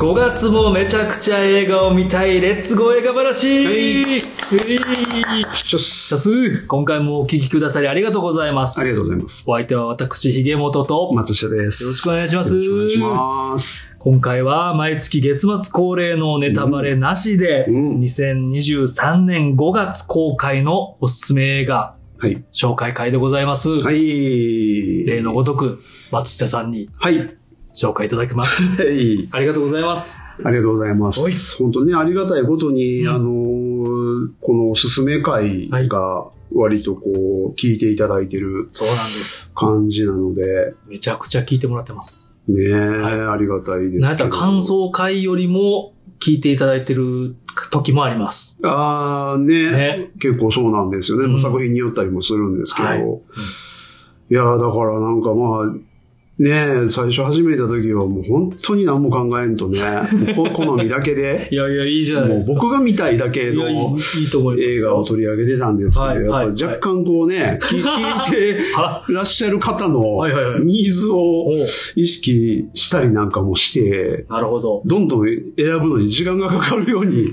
5月もめちゃくちゃ映画を見たい、レッツゴー映画話今回もお聞きくださりありがとうございます。ありがとうございます。お相手は私、ひげもとと、松下です。よろしくお願いしますよろしくお願いします。今回は毎月月末恒例のネタバレなしで、うん2023年5月公開のおすすめ映画はい。紹介会でございます。はい。例のごとく、松下さんにはい。紹介いただきます。はい。ありがとうございます。ありがとうございまはいす。本当ね、ありがたいことに、うんあのーこのおすすめ会が割とこう、聞いていただいてるそうなんです。感じなので、めちゃくちゃ聞いてもらってます。ねえ、いありがたいですけど。なんやったら感想会よりも聞いていただいてる時もあります。ああ、ねね結構そうなんですよね。うん作品によったりもするんですけど。はいい、やーだからなんかまあ、ねえ、最初始めた時はもう本当に何も考えんとね、好みだけで、いやいや、いいじゃないですか。僕が見たいだけの。映画を取り上げてたんですけど、若干こうね、聞 聞いてはらっしゃる方のニーズを意識したりなんかもして、なるほど。どんどん選ぶのに時間がかかるように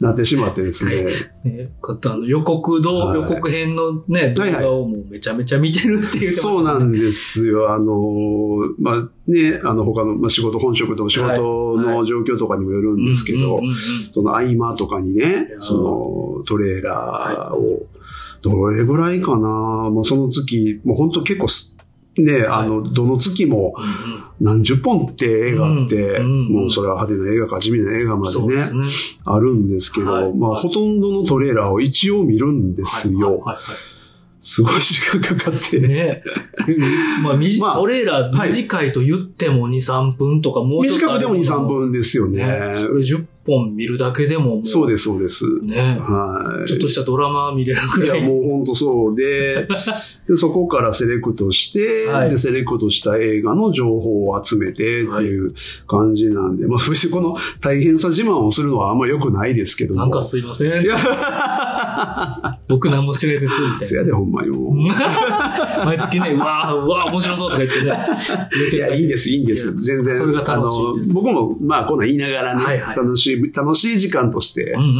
なってしまってですね。はい。ね、あの予告動、はい。予告編のね、動はいはい。画をもうめちゃめちゃ見てるっていう、そうなんですよ。あの、まあ、ね、あの、他の、まあ、仕事、本職と仕事の状況とかにもよるんですけどその合間とかにねそのトレーラーを、どれぐらいかな、まあ、その月、もう本当結構す、ね、あの、どの月も何十本って映画あって、もうそれは派手な映画か地味な映画までね。あるんですけど、はい。まあ、ほとんどのトレーラーを一応見るんですよ。すごい時間かかって。ね。まあ、みじまあトレーラーはい。短いと言っても2、3分とかもうちょっと短くても2、3分ですよね。ね。それ10本見るだけでももう。そうです、そうです。ね。はい。ちょっとしたドラマ見れるぐいや、らい。もう本当そうで で、そこからセレクトして、はいで、セレクトした映画の情報を集めてっていう感じなんで、まあ、別にこの大変さ自慢をするのはあんま良くないですけども。なんかすいませんい。や、僕何もしないです、みたいせやで、ほんまにもう。な。毎月ね、うわーうわー面白そうとか言ってね。ていや、いいんです、いいんです。いや全然。それが楽しいですあの僕も、まあ、こんなん言いながらね、はいはい楽しい、楽しい時間としてうんうんうん。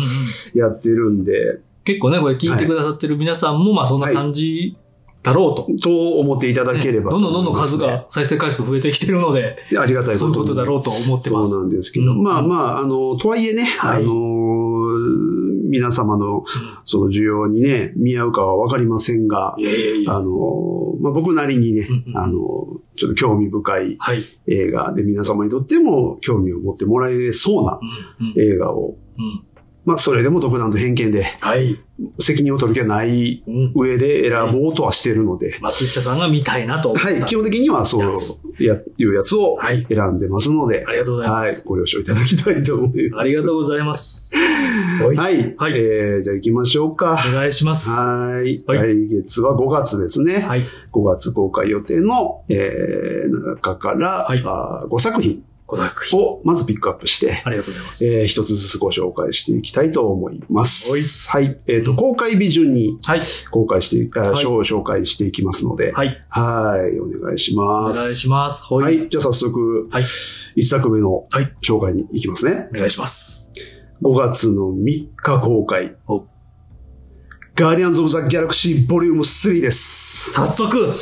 やってるんで、結構ね、これ聞いてくださってる皆さんも、まあそんな感じだろうと。と思っていただければ、ねどんどんどんどん数が再生回数増えてきてるので、ありがたいことそういうにことだろうと思ってます。そうなんですけど、うん。まあまあ、あの、とはいえね、はい。あの、皆様のその需要にね、見合うかはわかりませんが。あの、まあ僕なりにねうんう、ん。あの、ちょっと興味深いはい。映画で皆様にとっても興味を持ってもらえそうな映画を、うんまあそれでも独断と偏見ではい。責任を取る気はないうん上で選ぼうとはしてるので、松下さんが見たいなと思った。はい、基本的にはそうやいうやつをはい選んでますので、ありがとうございまはいす。、ご了承いただきたいと思います。ありがとうございます。はい。はい。はいえー、じゃあ行きましょうか。お願いします。ははい。はい来月は5月ですね。い。5月公開予定の、えー、中から、はいあ5作品ご作品。をまずピックアップして、ありがとうございます。えー、一つずつご紹介していきたいと思います。はいはい。えっ、と、うん公開日順にはい。公開してはい紹紹介していきますので、はい。はい。お願いしおます。願いします。ははい。い。じゃあ早速、はい1作目のはい紹介に行きますね。お願いします。5月の3日公開お。ガーディアンズ・オブ・ザ・ギャラクシーボリューム3です。早速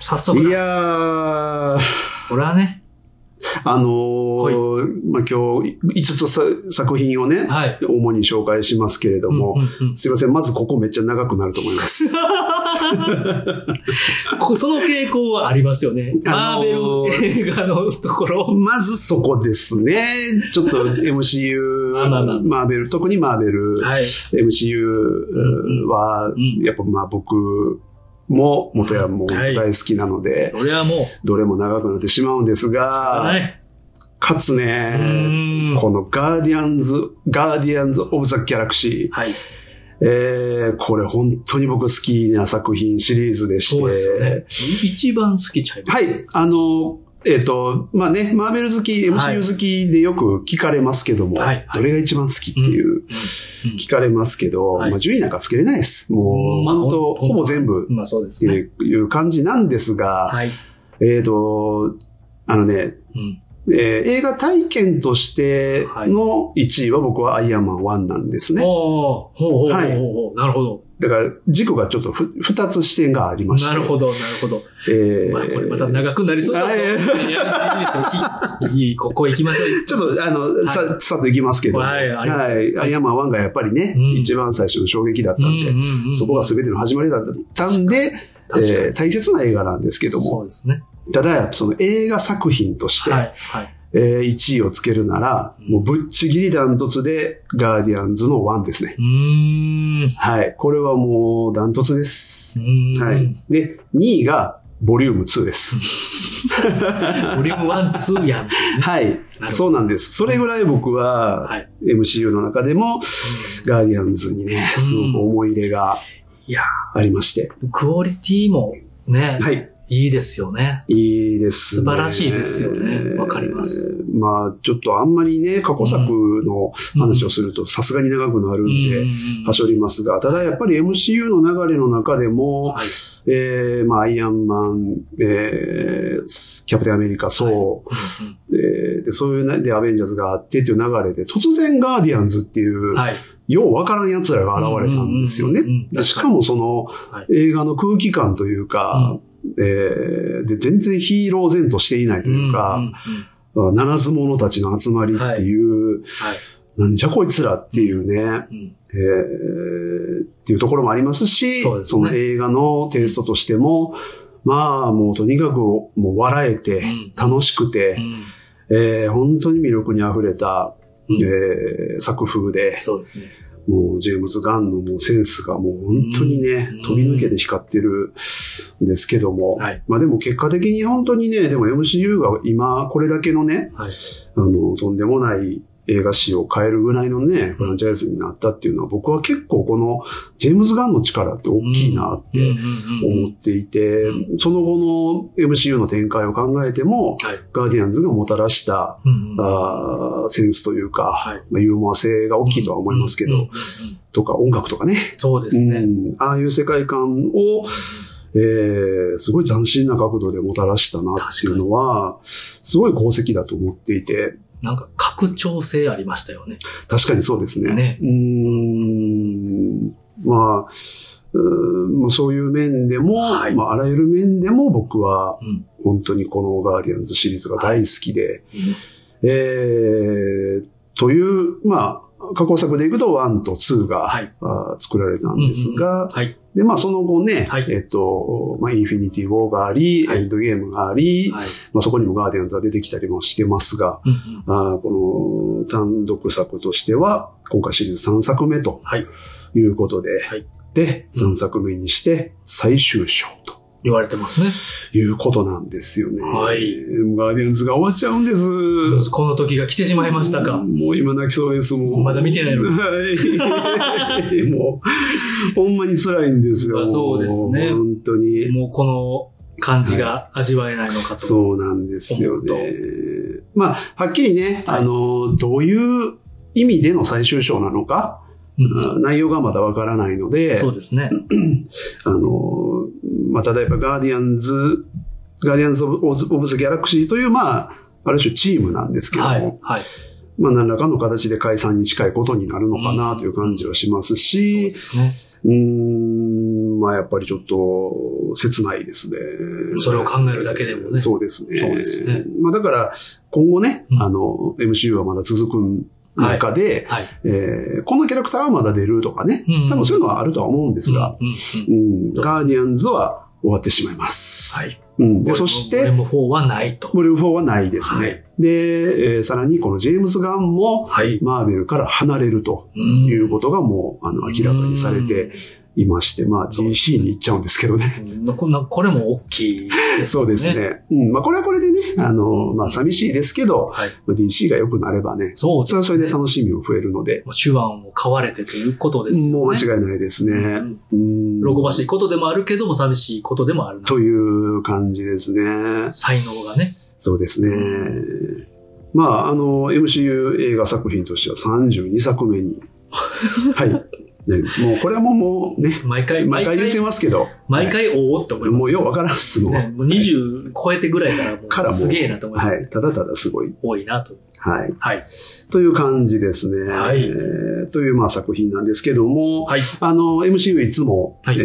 早速だいやー、これはね、あのーまあ、今日5つさ作品をね、はい。主に紹介しますけれども、うんうんうんすいません、まずここめっちゃ長くなると思います。こその傾向はありますよね。マーベあのール映画のところ。まずそこですね。ちょっと MCU、まあまあまあマーベル、特にマーベル、はい。MCU んは、んやっぱまあ僕も元やも大好きなので、それはもう、どれも長くなってしまうんですはが、い。かつうね。このガーディアンズ、ガーディアンズ・オブ・ザ・ギャラクシー、はい。えー、これ本当に僕好きな作品シリーズでして、そうですよね。一番好きちゃいます。はい、あの、えっ、と、まあね、マーベル好き、はい MCU 好きでよく聞かれますけども、はいどれが一番好きっていう、うん聞かれますけど、はいまあ順位なんかつけれないです。もう、まあ本当ほぼ全部まあそうですね。いう感じなんですが、はい。えっ、と、あのね、うん。えー映画体験としての1位は僕はアイアンマン1なんですね。おーほうほうほうほうはいほう。なるほど。だから、軸がちょっとふ二つ視点がありまして。なるほど、なるほど。えーまあ、これまた長くなりそうだぞ。あいやいやいやいいですよいい、ここ行きましょう。ちょっと、あの、はいさ、さっといきますけど。はいありがとうございアイアンマン1がやっぱりね、うん一番最初の衝撃だったんで、んうんそこが全ての始まりだったんで、えー大切な映画なんですけども、そうですね。ただ、その映画作品として、はい。はい。えー1位をつけるなら、うんもうぶっちぎりダントツで、ガーディアンズの1ですね。はい。これはもうダントツです。はい。で、2位が、ボリューム2です。ボリューム1、2やんね。はい。そうなんです。それぐらい僕は、はい。MCU の中でも、ガーディアンズにね、すごく思い入れがありまして。ークオリティもね、はい。いいですよね。いいですね。素晴らしいですよねわかります。まあ、ちょっとあんまりね、過去作の話をするとさすがに長くなるんで、うんはしょりますが、ただやっぱり MCU の流れの中でも、はい。えー、まあ、アイアンマン、えー、キャプテンアメリカ、そう、えーで、そういうね、で、アベンジャーズがあってっていう流れで、突然ガーディアンズっていう、はい。ようわからん奴らが現れたんですよねしかもその、はい映画の空気感というか、えーで、全然ヒーロー前としていないといううんうんかならず者たちの集まりっていう、はい。なんじゃこいつらっていうね、うんえーっていうところもありますし、そすね。の映画のテイストとしても、まあもうとにかくもう笑えてうん、楽しくて、うん。えー本当に魅力に溢れた、うん。えー作風で、そうですね。もうジェームズ・ガンのもうセンスがもう本当にね、うん。飛び抜けて光ってるんですけども、はい。まあでも結果的に本当にね、でも MCU が今これだけのね、はい。あの、とんでもない映画史を変えるぐらいのね、フランチャイズになったっていうのは僕は結構このジェームズ・ガンの力って大きいなって思っていて、うその後の MCU の展開を考えても、はい。ガーディアンズがもたらしたうんうん。あーセンスというか、はい。まあ、ユーモア性が大きいとは思いますけど、とか音楽とかね、そうですね。うん、ああいう世界観を、えーすごい斬新な角度でもたらしたなっていうのは、すごい功績だと思っていて、なんか拡張性ありましたよね。確かにそうですね。ねうーんまあ、うーんまあそういう面でも、はいまあ、あらゆる面でも僕はうん。本当にこのガーディアンズシリーズが大好きで、えーという、まあ、過去作でいくと1と2が、はいあー作られたんですが、はい。で、まあその後ね、はい。えっと、まあインフィニティ・ウォーがあり、はい。エンドゲームがあり、はい。まあそこにもガーディアンズが出てきたりもしてますが、うあーこの単独作としては、今回シリーズ3作目とはい。いうことで、はい。で、3作目にして最終章と言われてますね。いうことなんですよね。はいガーディアンズが終わっちゃうんです。この時が来てしまいましたか。もう今泣きそうですもん。まだ見てないのはい。もう、ほんまに辛いんですよ。あそうですね本当に。もうこの感じが味わえないのかと。そうなんですよね。まあ、はっきりね、はいあの、どういう意味での最終章なのか、内容がまだわからないので、そうですね。あの、まあ、例えばガーディアンズ、ガーディアンズ・オブ・オブ・ザ・ギャラクシーという、まあ、ある種チームなんですけども、はい。はい。まあ、何らかの形で解散に近いことになるのかなという感じはしますし。うーん、まあ、やっぱりちょっと、切ないですね。それを考えるだけでもねそうですね。そうですねまあ、だから、今後ね、うんあの、MCU はまだ続く中で、はい。えーこのキャラクターはまだ出るとかね、うん多分そういうのはあるとは思うんですが、うんガーディアンズは終わってしまいます。はい。うん、で、そして、ボリューム4はないと。ボリューム4はないですね。はいで、えーさらにこのジェームズ・ガンも、はい。マーベルから離れるとうんいうことがもう、あの、明らかにされていまして、まあ、DC に行っちゃうんですけどね。うんこんなこれも大きいですね。そうです。ね。うん。まあ、これはこれでね、あの、まあ、寂しいですけど、はい。まあ DC が良くなればね、そうですね。それはそれで楽しみも増えるので、手腕を買われてということですよね。もう間違いないですね。うんうん。喜ばしいことでもあるけども寂しいことでもあるな。という感じですね。才能がね。そうですね。まあ、あの、MCU 映画作品としては32作目に、はい。もうこれはもうもうね、毎回、毎回言ってますけど、毎回おおって思います。もうようわからんっすもん。ね、もう20超えてぐらいからもからすげえなと思います。はい。ただただすごい。多いなと。はい。はい。という感じですね。はいえーというまあ作品なんですけども、はい。あの、MCU いつも、はいえ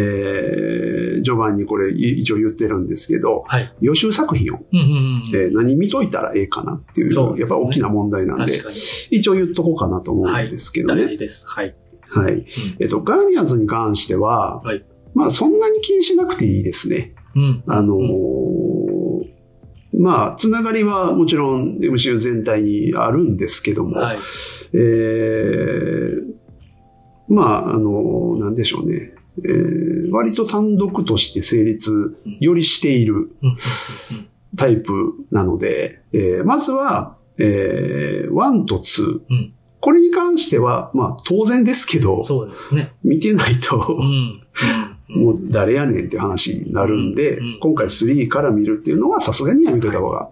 ー序盤にこれい一応言ってるんですけど、はい。予習作品を、うんうんうん。えー何見といたらええかなっていう、そうねやっぱ大きな問題なんで確、かに。一応言っとこうかなと思うんですけどね。大事です。はい。はい。えっと、ガーディアンズに関しては、はいまあそんなに気にしなくていいですね。うん。あのーまあ、つながりはもちろん MCU 全体にあるんですけども、はい。えーまあ、あの、なんでしょうね。えー割と単独として成立よりしているタイプなので、えーまずは、えー1と2。うんこれに関しては、まあ当然ですけうんど、そうですね。見てないと、うん。うんもう誰やねんって話になるんで、うんうん今回3から見るっていうのはさすがにやめといた方が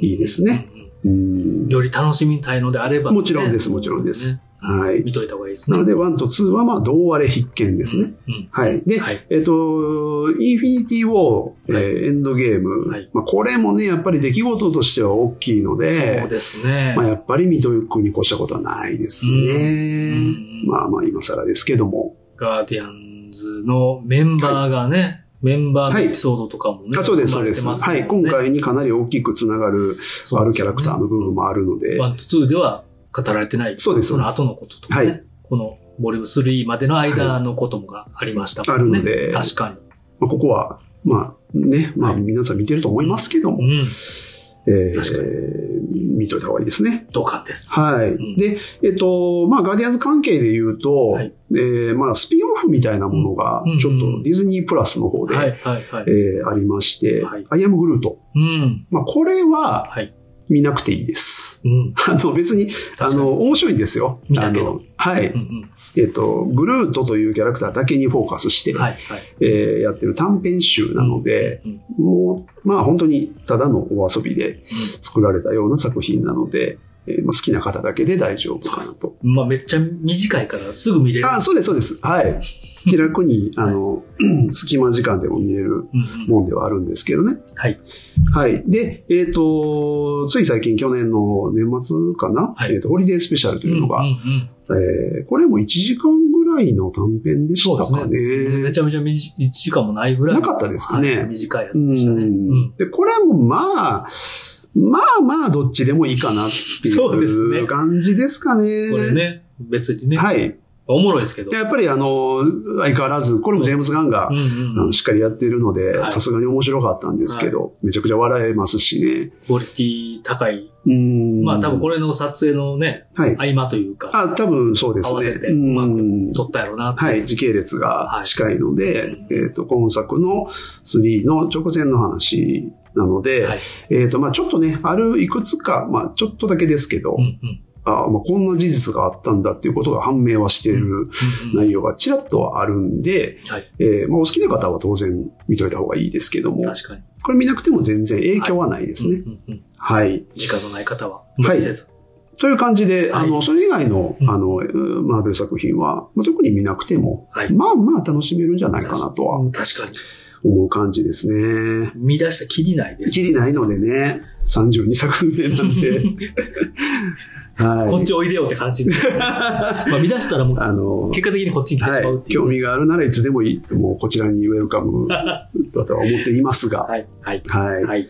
いいですね。うん。より楽しみたいのであればね。もちろんですもちろんですね。はい。見といた方がいいですね。なので1と2はまあ同割れ必見ですね。うん。はい。で、はい。えっ、と、インフィニティ・ウォー、えーはいエンドゲーム、はいまあ、これもね、やっぱり出来事としては大きいので、そうですね。まあ、やっぱり見とくに越したことはないですね。うんまあまあ、今更ですけども。ガーディアンズのメンバーがね、メンバーのエピソードとかもね。あそうです、そうです。生まれてますはい。今回にかなり大きくつながる、あるキャラクターの部分もあるので、 oneと two では語られてない。そうですその後のこととかね。はいこのボリューム3までの間のこともがありましたもんね。あるので確かまあ、ここは、まあね、まあはい皆さん見てると思いますけども、に。うん。えー見といた方がいいですね。同感です。はい。んで、えっと、まあ、ガーディアンズ関係で言うと、はいえーまあ、スピンオフみたいなものがうん、ちょっとディズニープラスの方で、はい、はい、はい。えーありまして、はいアイアムグルート。うん。まあ、これははい。見なくていいです。うん。あの、別に、あの、面白いんですよ。見たけどあのはい。うんえっと、グルートというキャラクターだけにフォーカスして、うん。はい、はい。えーやってる短編集なので、うんもう、まあ、本当にただのお遊びで作られたような作品なので、えーまあ、好きな方だけで大丈夫かなと。まあめっちゃ短いからすぐ見れる。あ、そうです、そうです。はい。気楽に、あの、隙間時間でも見れるもんではあるんですけどね。はい。はい。で、えっ、と、つい最近去年の年末かな、はいえっ、と、ホリデースペシャルというのが、うんうんえーこれも1時間ぐらいの短編でしたかそうですね。めね。ちゃめちゃ短い1時間もないぐらい。なかったですかねはい短いやつうでしたね。うんん。で、これもまあ、まあまあ、どっちでもいいかなっていう感じですかね。これね、別にね。はい。おもろいですけど。やっぱりあの、相変わらず、これもジェームズ・ガンがうんうん。しっかりやってるのでは、いさすがに面白かったんですけど、めちゃくちゃ笑えますしね。クオリティ高い。うん。まあ多分これの撮影のね、はい。合間というか、あ、多分そうですね。合わせてうん撮ったやろうなはい、時系列が近いので、えっ、と、今作の3の直前の話なので、はいえっ、と、まあちょっとね、あるいくつか、まあちょっとだけですけど、うんうんあまあこんな事実があったんだっていうことが判明はしている内容がちらっとはあるんで、はいえーまあお好きな方は当然見といた方がいいですけども、確かに。これ見なくても全然影響はないですね。はい。時間のない方は、無理せず。という感じで、はいあの、それ以外の、うんあの、えーマーベル作品は、まあ、特に見なくても、はいまあまあ楽しめるんじゃないかなとはうん確かに。思う感じですね。見出したきりないです。きりないのでね、32作目なんで、はい。こっちおいでよって感じで。まあ見出したらもう、あの、結果的にこっちに来てしまうっはい。興味があるならいつでもいい。もうこちらにウェルカムだとは思っていますが、はい、はい、はい。はい。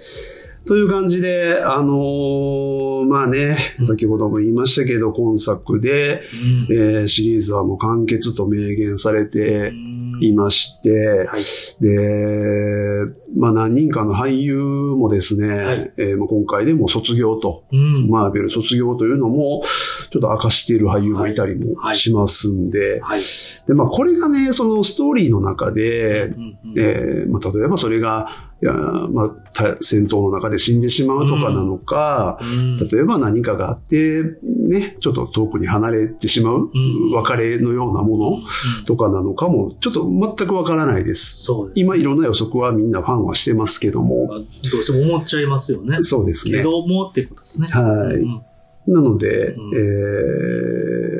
という感じで、あのーまあね、先ほども言いましたけど、今作で、うんえーシリーズはもう完結と明言されてうんいまして、はい。で、まあ何人かの俳優もですね、はいえー今回でも卒業と、うん。マーベル卒業というのも、ちょっと明かしている俳優もいたりもはいしますんで、はい。で、まあこれがね、そのストーリーの中で、うんうんえーまあ例えばそれが、いやまあ、た戦闘の中で死んでしまうとかなのか、うん例えば何かがあって、ね、ちょっと遠くに離れてしまう、うん別れのようなものうんとかなのかも、ちょっと全くわからないです。そうです。今いろんな予測はみんなファンはしてますけども、まあどうしても思っちゃいますよね。そうですね。けどもってことですね。はいうんなので、うんえ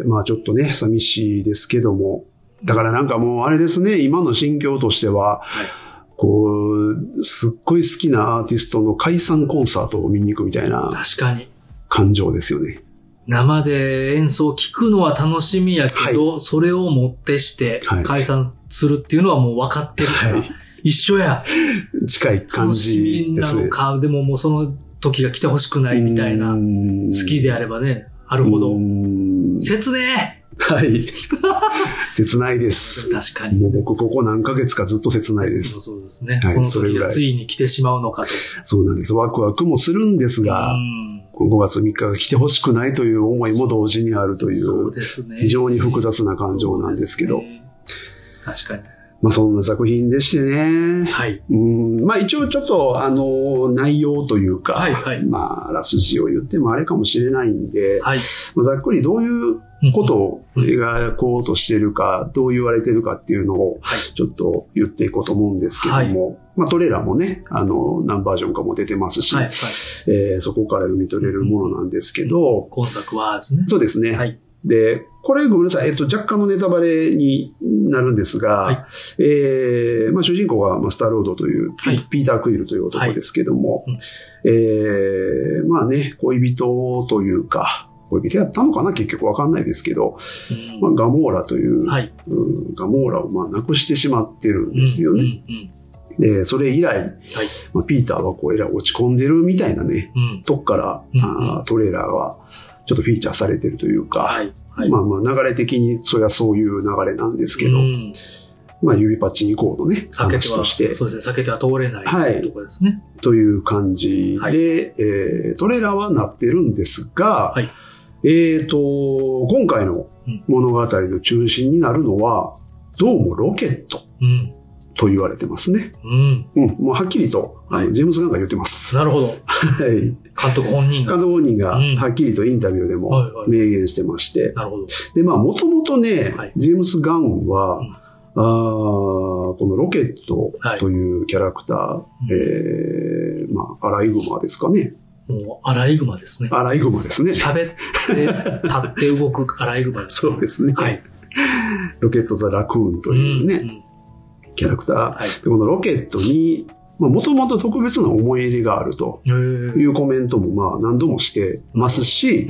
ーまあちょっとね、寂しいですけども、だからなんかもうあれですね、今の心境としては、はい。こう、すっごい好きなアーティストの解散コンサートを見に行くみたいな確かに。感情ですよね。生で演奏を聞くのは楽しみやけど、それをもってしてはい解散するっていうのはもう分かってるから、はい一緒や。近い感楽しみなじですね。のか、でももうその時が来てほしくないみたいな。好きであればね、あるほどう。ん切ねはい。切ないでえす。確かに。もう僕ここ何ヶ月かずっと切ないです。そうですね。はいこの時がついに来てしまうのかと。そうなんです。ワクワクもするんですが、うん5月3日が来てほしくないという思いも同時にあるといそうう、ですね。非常に複雑な感情なんですけど、ね確かに。まあそんな作品でしてね。はい。うんまあ一応ちょっとあの内容というか、はいはいまああらすじを言ってもあれかもしれないんで、はい。まあざっくりどういうことを描こうとしているか、どう言われてるかっていうのをはいちょっと言っていこうと思うんですけども、まあトレーラーもね、あの何バージョンかも出てますし、はい。はい。えーそこから読み取れるものなんですけど、今作はですね。そうですね。はい。で、これごめんなさい、えっと、若干のネタバレになるんですが、はいえーまあ、主人公がまあスターロードという、はいピーター・クイルという男ですけども、はいうんえーまあね、恋人というか、恋人やったのかな結局わかんないですけど、うんまあ、ガモーラという、はい。うんガモーラをまあ亡くしてしまってるんですよね。うんうんで、それ以来、まあ、ピーターはこう、えらい落ち込んでるみたいなね、うん。うん。とこから、うんあートレーラーはちょっとフィーチャーされてるというか、はい。はい。まあまあ流れ的にそりゃそういう流れなんですけど、うんまあ指パッチン以降のね、話としてそうですね。避けては通れないはいところですね。という感じで、はいえートレーラーはなってるんですが、はいえっ、と、今回の物語の中心になるのは、どうもロケットうん。と言われてますね。うん。うん、もうはっきりと、はいジェームズ・ガンが言ってます。なるほど。はい。監督本人が。監督本人がうんはっきりとインタビューでもはいはい明言してまして、なるほど。で、まあ、もともとね、はいジェームス・ガンは、うんあーこのロケットはいというキャラクター、うんえー、まあ、アライグマですかね。もう、アライグマですね。アライグマですね。喋って、立って動くアライグマです。そうですね。はい。ロケット・ザ・ラクーンというね、んんキャラクター。はい。で、このロケットに、まあ、もともと特別な思い入れがあるとへいーうコメントも、まあ、何度もしてますし。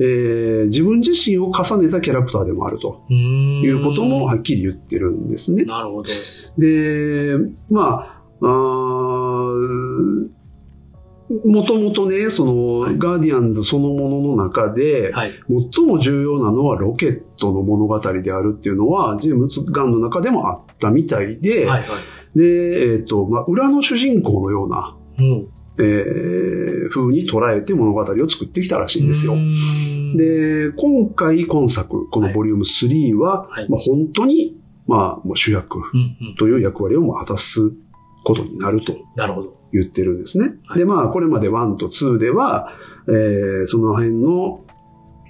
えー自分自身を重ねたキャラクターでもあるということもはっきり言ってるんですね。なるほど。で、まあ、あーもともとね、その、はいガーディアンズそのものの中で、はい。最も重要なのはロケットの物語であるっていうのは、ジェームズ・ガンの中でもあったみたいで、はいはい。で、えっ、と、まあ、裏の主人公のような、もえー風に捉えて物語を作ってきたらしいんですよ。で、で、今回今作、このボリューム3は、はいまあ、本当に、まあ、もう主役うんうん。という役割を果たすことになるとなるほど。言ってるんですね。はいで、まあ、これまで1と2では、えーその辺の、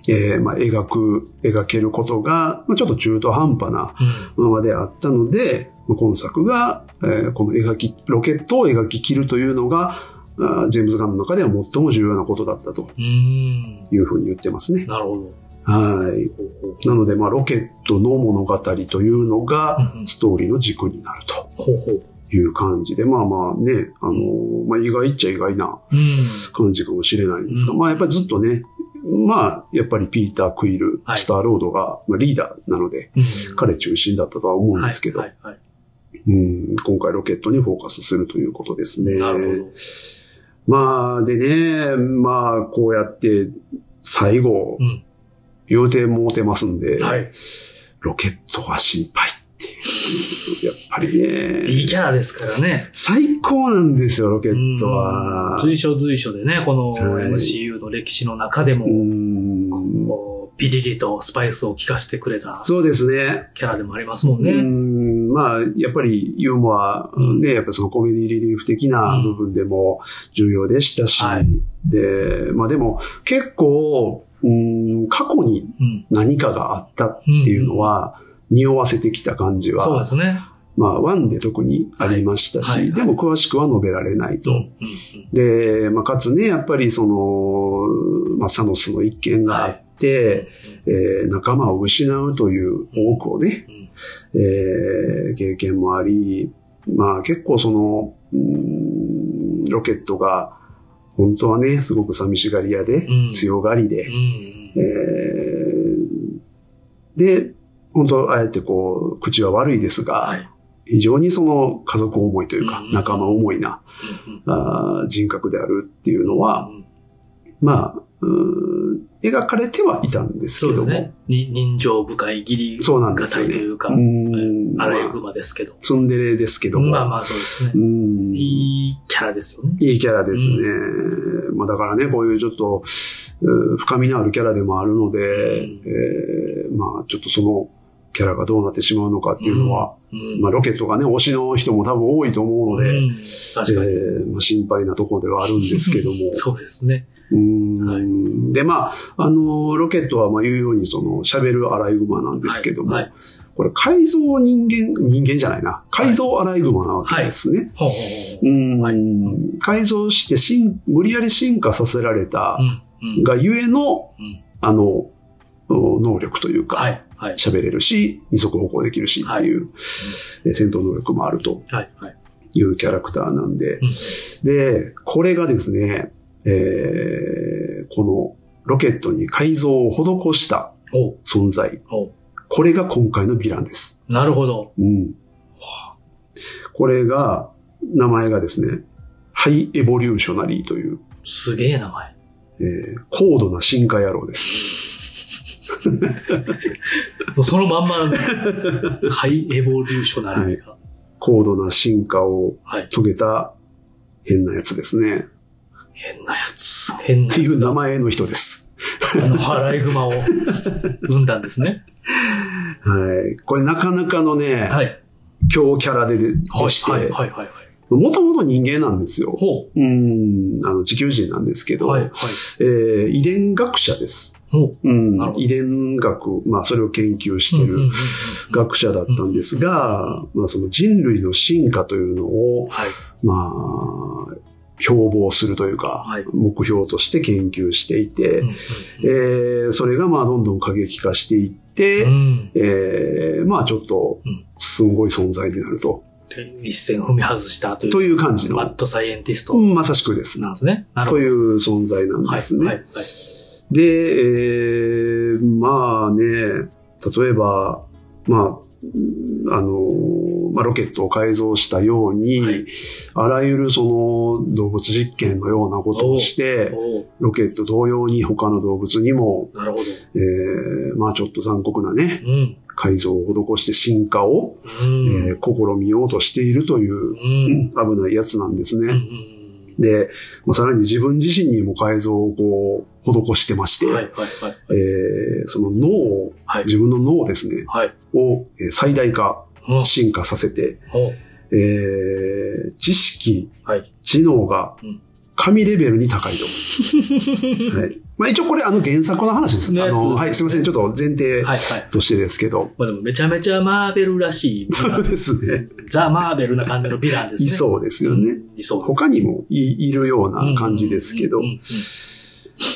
えーまあ、描く、描けることが、まあ、ちょっと中途半端なうん。ままであったので、まあ今作が、えーこの描き、ロケットを描き切るというのが、あージェームズ・ガンの中では最も重要なことだったと。いうふうに言ってますね。なるほど。はい。なので、まあ、ロケットの物語というのが、うんうんストーリーの軸になるとほうほう。いう感じで、まあまあね、あのーまあ意外っちゃ意外なうん。感じかもしれないんですが、うんまあやっぱりずっとね、まあやっぱりピーター・クイル、はいスターロードが、まあ、リーダーなので、うん彼中心だったとは思うんですけど、はいはいはいうん、今回ロケットにフォーカスするということですね。なるほど。まあでね、まあこうやって最後、うん。言うてもうてますんで、はい。ロケットが心配。やっぱりね。いいキャラですからね。最高なんですよ、ロケットは。随所随所でね、このはい MCU の歴史の中でも、うんこうピリリとスパイスを効かせてくれたそうですね。キャラでもありますもんね。うんまあ、やっぱりユーモア、うんね、やっぱそのコメディリリーフ的な部分でも重要でしたし、はいで、まあでも結構、うん、過去にうん。何かがあったっていうのは、匂わせてきた感じは、そうですね。まあ、ワンで特にありましたし、はいはいはいでも詳しくは述べられないと。うんうんで、まあ、かつね、やっぱりその、まあ、サノスの一件があって、えー仲間を失うという多くをね、うんえー経験もあり、まあ結構その、うんロケットが、本当はね、すごく寂しがり屋で、うん強がりでう、ん。えーで、本当あえてこう、口は悪いですが、はい。非常にその家族思いというか、うん仲間思いなうんあー人格であるっていうのは、うんまあ、描かれてはいたんですけども、ね。に人情深い義理そうなんですがたいというか、うーんあらゆるまあ熊ですけど。ツンデレですけども、まあまあそうですうね。んいいキャラですよね。いいキャラですね。まあだからね、こういうちょっと、深みのあるキャラでもあるので、うんえーまあちょっとそのキャラがどうなってしまうのかっていうのは、うん。まあロケットがね、推しの人も多分多いと思うので。えーまあ、心配なところではあるんですけども。そうですね。うーんで、まあ、あの、ロケットはまあ言うようにその喋るアライグマなんですけども、はいはいこれ改造人間、人間じゃないな、改造アライグマなわけですね。改造して進無理やり進化させられたうん。うん。がゆえの、うんあの、能力というか、はい。はい。喋れるし、二足歩行できるしっていう、え戦闘能力もあるとはい。うキャラクターなんで、うんで、これがですね、えーこのロケットに改造を施した存在。これが今回のヴィランです。なるほど。うん。これが、名前がですね、ハイエボリューショナリーという、すげえ名前。えー高度な進化野郎です。も うそのまんまなんだ、ハイエボリューショナリーが。高度な進化をはい。遂げた変なやつですね。変なやつ。変なっていう名前の人です。あの、アライグマを生んだんですね。はい。これなかなかのね、はい。強キャラでではい。して、はい。はい。はい。もともと人間なんですよ。ほうん、あの、地球人なんですけう。ど、はい。はい。えー遺伝学者です。ほうんなるほど遺伝学、まあ、それを研究してう。うんうんうんる学者だったんですが、まあ、その人類の進化というのを、はい。まあ、標榜するというか、はい目標として研究していて、うんうんえーそれがまあ、どんどん過激化していって、うん。えーまあ、ちょっとうん、すんごい存在になると、で一線踏み外したという。という感じのマッドサイエンティストうんまさしくです。なんですね。なるほど。という存在なんはい。ですね。はい。はい。で、えーまあね、例えば、まあ、うんあの、まあ、ロケットを改造したように、はいあらゆるその動物実験のようなことをして、ロケット同様に他の動物にも、なるほど。えーまあちょっと残酷なね、うん。改造を施して進化を、うん。えー試みようとしているという、うん。危ないやつなんですね。うんうんで、まあ、さらに自分自身にも改造をこう、施してまして、うんはい。はい。はい。えーその脳を、はい。自分の脳ですね、はい。をえー最大化、うん進化させて、えー知識、はい。知能がうん神レベルに高いと。はい。まあ一応これあの原作の話です。のやつあの、はい、すいません。ちょっと前提はい。はい。としてですけど。まあでもめちゃめちゃマーベルらしい、そうですね。ザ・マーベルな感じのヴィランですね。い そうですよね。うんいそう。他にもいいるような感じですけどうん。うんうん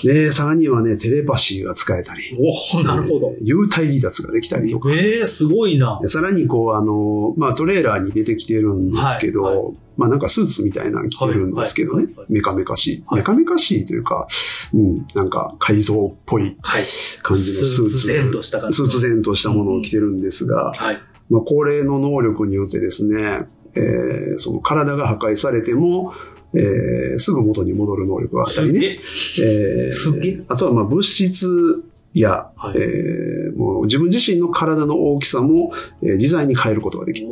で、さらにはね、テレパシーが使えたり。おおなるほど。えー幽体離脱ができたりとか。ええすごいなで。さらにこう、あの、まあ、トレーラーに出てきてるんですけど、はいまあ、なんかスーツみたいなの着てるんですけどね、はいはいはいメカメカしい、はいメカメカしいというか、うん、なんか改造っぽいはい。感じのスーツ。スーツ前とした感じスーツ前としたものを着てるんですが、はい。まあ、高齢の能力によってですね、えーその体が破壊されても、えーすぐ元に戻る能力があったりね。すげえ。えーあとはまあ物質や、はいえーもう自分自身の体の大きさも、えー自在に変えることができる。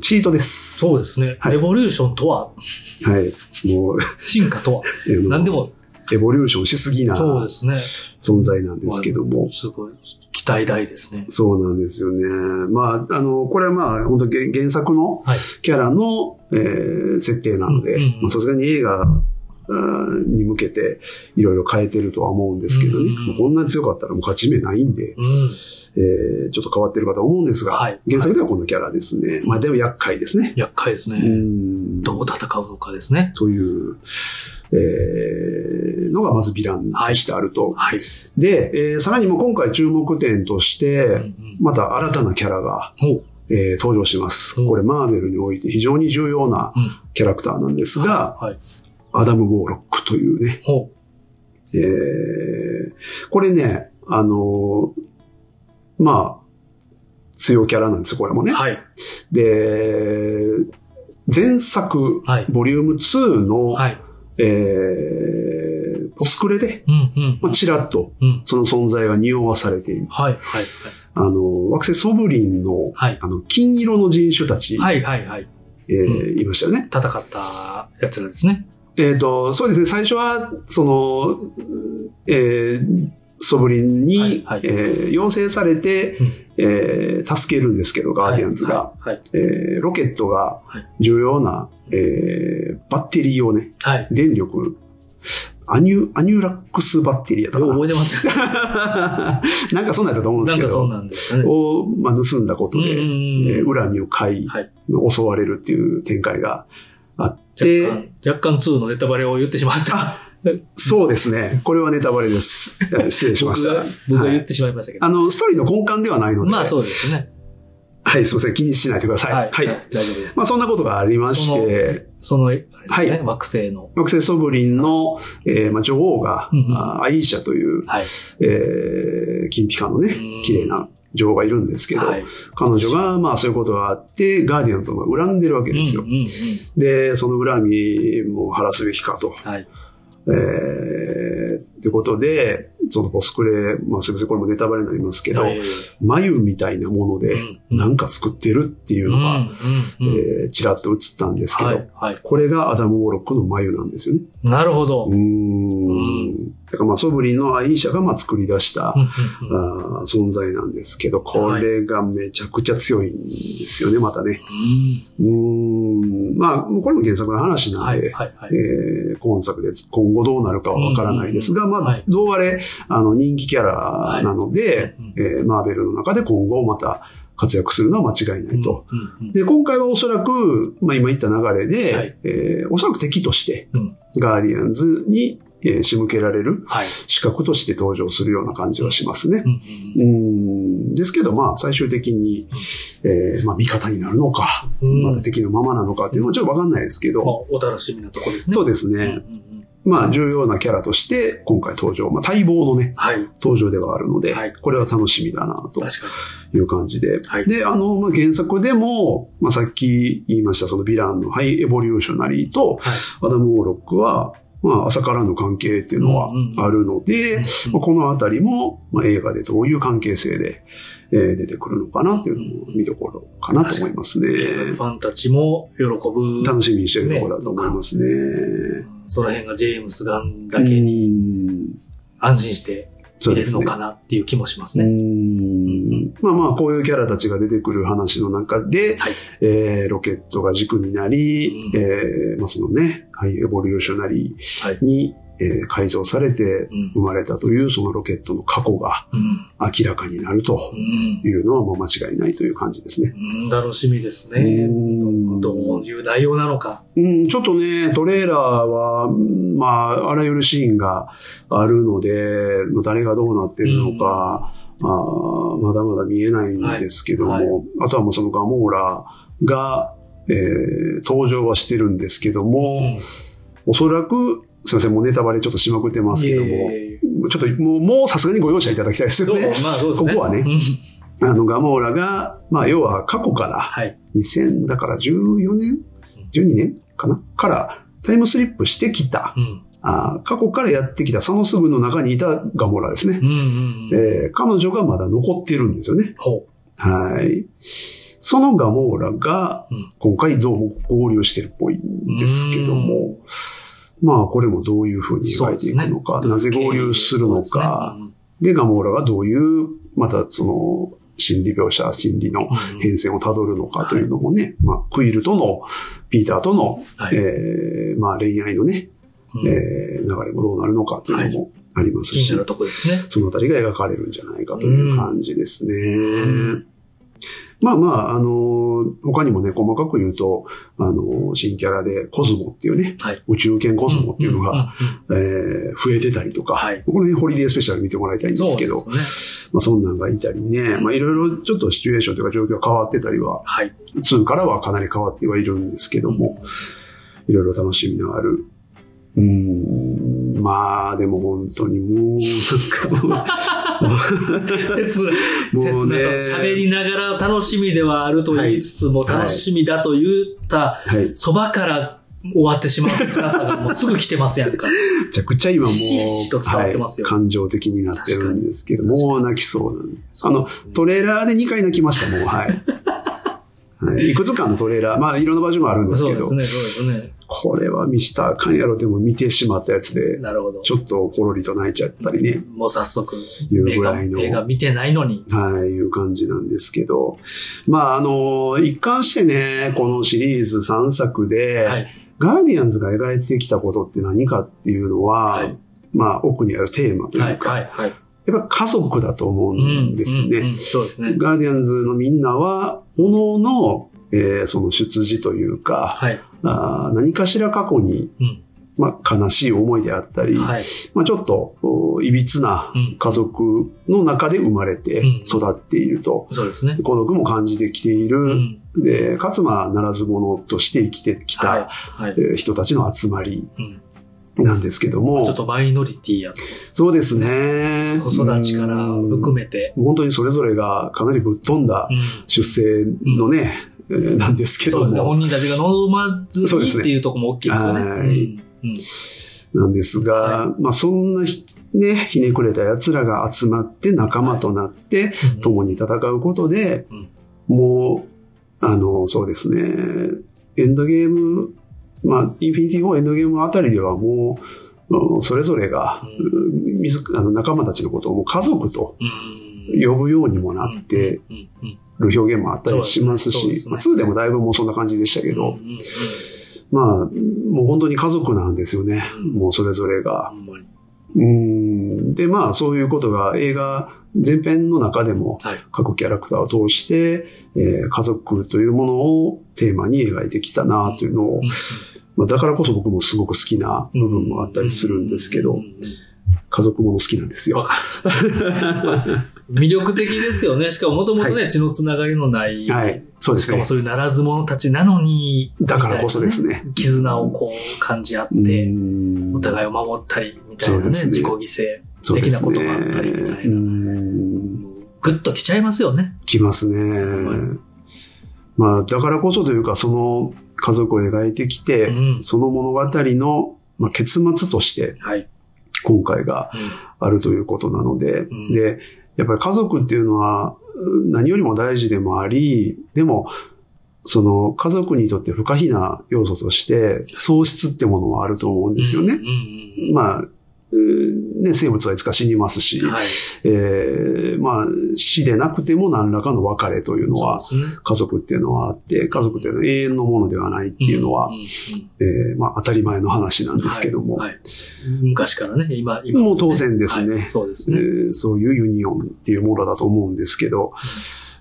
チートです。そうですね。はいレボリューションとは？はい。もう、進化とは？えー何でも、エボリューションしすぎなそうですね。存在なんですけども。すごい、期待大ですね。そうなんですよね。まあ、あの、これはまあ、本当原原作のはい。キャラの、えー設定なのでさすがに映画に向けていろいろ変えてるとは思うんですけどね。うんうんこんなに強かったらもう勝ち目ないんで、うん。えーちょっと変わってるかと思うんですが、はい原作ではこのキャラですね。まあでも厄介ですね。厄介ですね。うんどう戦うのかですね。という、えーのがまずヴィランとしてあると。はい。で、えーさらにも今回注目点として、また新たなキャラが、ほう。えー登場します。うんこれマーベルにおいて非常に重要なうん。キャラクターなんですが、はい。アダム・ウォーロックというね、ほえーこれね、あのーまあ、強キャラなんですよ、これもう。ね。はい。で、前作、はい。ボリューム2の、はい。えーポスクレで、うんうん。まあ、ちらっとうん。その存在が匂わされている。はい。はい。あの、惑星ソブリンの、はい。あの、金色の人種たち、はい。はい。はい。えーいましたよね。戦ったやつらですね。えっ、と、そうですね、最初は、その、えーソブリンに、はいはいえー要請されて、うんえー助けるんですけど、ガーディアンズが。はい。えーロケットがはい重要な、えーバッテリーをね、はい。電力、アニュ、アニュラックスバッテリーやったか。覚えてます。なんかそんなんやったと思うんですけど、なんかそうなんですよね。を、まあ、盗んだことで、えー恨みを買い、はい襲われるっていう展開があっ若干、若干2のネタバレを言ってしまった。あそうですね。これはネタバレです。えー失礼しました僕が。僕言ってしまいましたけど。あの、ストーリーの根幹ではないので、まあそうですね。はい、すいません。気にしないでください。はい。はい。大丈夫です。まあ、そんなことがありまして、その、あれですね、はい惑星の。惑星ソブリンの、えーまあ、女王が、うんうんあアイーシャという、はい。えー、金ピカのねうん、綺麗な女王がいるんですけど、はい。彼女が、まあそういうことがあって、ガーディアンズを恨んでるわけですよ。うんうんうん。で、その恨みも晴らすべきかと。はい。えー、ってことで、そのポスクレ、まあすみません、これもネタバレになりますけど、はい眉みたいなもので、うんなんか作ってるっていうのが、えーちらっと映ったんですけど。これがアダム・ウォーロックの眉なんですよね。なるほど。うーん。だからまあソブリンのアイーシャがまあ作り出した、あー存在なんですけど、これがめちゃくちゃ強いんですよね、またね。うんうーん。まあ、これも原作の話なんはい。で。えー今作で今後どうなるかはわからないですが、まあはい、どうあれ、あの、人気キャラなので、はいえーマーベルの中で今後また活躍するのは間違いないと。うんうんうんで、今回はおそらく、まあ今言った流れで、はい。えーおそらく敵として、うん。ガーディアンズに、えー仕向けられるはい。資格として登場するような感じはしますね。う。んですけど、まあ、最終的に、えーまあ、味方になるのか、うん。まだ敵のままなのかっていうのはちょっとわかんないですけど、まあ、お楽しみなとこですね。そうですね。うんうんうんまあ、重要なキャラとして、今回登場、まあ、待望のね、はい。登場ではあるので、はいこれは楽しみだな、という感じで。はいで、あの、まあ、原作でも、まあ、さっき言いました、そのヴィランのハイエボリューショナリーと、に。アダム・ウォーロックは、まあ、朝からの関係っていうのはあるので、このあたりも、まあ、映画でどういう関係性で、えー出てくるのかなっていうのも見どころかなと思いますね。原作ファンたちも喜ぶ。楽しみにしてるところだと思いますね。その辺がジェームス・ガンだうけにん安心して見れるのか。なっていう気もしますうね。んまあまあ、こういうキャラたちが出てくる話の中で、はいえーロケットが軸になり、うんえーまあそのね、ハイエボリューショナリはいーに、えー改造されてうん生まれたというそのロケットの過去がうん。明らかになるとうんいうのはもう間違いないという感じですね。うん。楽しみですうね。んどういう内容なのか。うん、ちょっとね、トレーラーは、うんまあ、あらゆるシーンがあるので、まあ誰がどうなってるのか、あーまだまだ見えないんですけども、はいあとはもうそのガモーラが、えー登場はしてるんですけども、おそらく、すいません、もうネタバレちょっとしまくってますけども、ちょっともう、もうさすがにご容赦いただきたいですよね。あそうですね。ここはねうんあの、ガモーラが、まあ、要は過去から、はい。2000、だから14年 ?12 年かな？からタイムスリップしてきた、うん。あー過去からやってきたそのすぐの中にいたガモラですね。うんうんうん。えー彼女がまだ残ってるんですよね。ほはい。そのガモーラがうん今回どうも合流してるっぽいんですけども、まあこれもどういうふうに描いていくのか、ね。なぜ合流するのか、そうでガモーラがどういう、またその心理描写、心理の変遷をたどるのかというのもね、まあ、クイルとの、ピーターとの、はい。えーまあ、恋愛のね、うん。えー流れもどうなるのかというのもありますし。そのあたりが描かれるんじゃないかという感じですね。まあまあ、あの、他にもね、細かく言うと、あの、新キャラでコズモっていうね、はい。宇宙犬コズモっていうのが、えー増えてたりとか、はいこれね、ホリデースペシャル見てもらいたいんですけど、ね。まあそんなんがいたりね、まあいろいろちょっとシチュエーションというか状況が変わってたりは、はい。2からはかなり変わってはいるんですけども、いろいろ楽しみのある。うーん、まあでも本当にもう、なんかもう、切切ねなさ、喋りながら楽しみではあると言いつつも、はい楽しみだと言ったはい。そばから終わってしまう切なさがもうすぐ来てますやんか。めちゃくちゃ今もう、感情的になってるんですけど、もう泣きそうなんで。あの、トレーラーで2回泣きました、もう、はい。はい、いくつかのトレーラー、まあいろんな場所もあるんですけど、そうですね、そうですね。これは見したらあかんやろでも見てしまったやつで、なるほど。ちょっとコロリと泣いちゃったりね、もう早速、いうぐらいの映画見てないのに。はい、いう感じなんですけど。まあ、あの、一貫してね、このシリーズ3作で、はい。ガーディアンズが描いてきたことって何かっていうのは、はいまあ、奥にあるテーマとはい、いうか、はい、はい。やっぱ家族だと思うんですね。うんうんそうですね。ガーディアンズのみんなは、おのおの、えーその出自というか、はい。あー何かしら過去に、うんまあ、悲しい思いであったり、はい。まあ、ちょっと、おいびつなうん家族の中で生まれてうん育っていると。そうですね。孤独も感じてきている。うん。で、かつまあ、ならず者として生きてきた、はい。はいえ。ー人たちの集まりうんなんですけども。ちょっとマイノリティやと。そうですね。子育ちから含めて。うん本当にそれぞれがかなりぶっ飛んだうん出生のね、えーなんですけどそうですね。も。本人たちが望まずにそうですね。っていうところも大きいですよね。はい。なんですが、はまあそんなひね、ひねくれた奴らが集まって仲間となって、うん。共に戦うことで、うん。もう、あの、そうですね、エンドゲーム、まあ、インフィニティ・ウォーエンドゲームあたりではもう、うんそれぞれが、ううん自あの仲間たちのことをもう家族とうん。呼ぶようにもなってうん。うんる表現もあったりしますし、すね。まあ、2でもだいぶもうそんな感じでしたけど、うんうんうん。まあ、もう本当に家族なんですよね。うん。もうそれぞれが。うん。で、まあ、そういうことが映画全編の中でもはい。各キャラクターを通して、えー家族というものをテーマに描いてきたなというのを、うん。まあ、だからこそ僕もすごく好きな部分もあったりするんですけどうんう、ん家族もの好きなんですよ。魅力的ですよね。しかももともとね、血のつながりのない、はい。そうですね。しかもそういうならず者たちなのに、だからこそですね。絆をこう感じ合っうて、んお互いを守ったり、みたいなね、ね自己犠そうですね的なことがあったりみたいなうん牲。もうグッときちゃいますよね。きますね。まあ、だからこそというか、その家族を描いてきて、うんその物語の、まあ、結末としてはい。今回がうん。あるということなので、ん。で、やっぱり家族っていうのはうん何よりも大事でもあり、でも、その家族にとって不可避な要素として、喪失ってものはあると思うんですよね。まあ、うんね、生物はいつか死にますし、うんはい。えーまあ、死でなくても何らかの別れというのは、ね。家族っていうのはあって、家族っていうのは永遠のものではないっていうのは、んんうん。えーまあ当たり前の話なんですけども、はい。はい昔からね、今、今もう当然ですね。はい。そうですえね。ーそういうユニオンっていうものだと思うんですけど、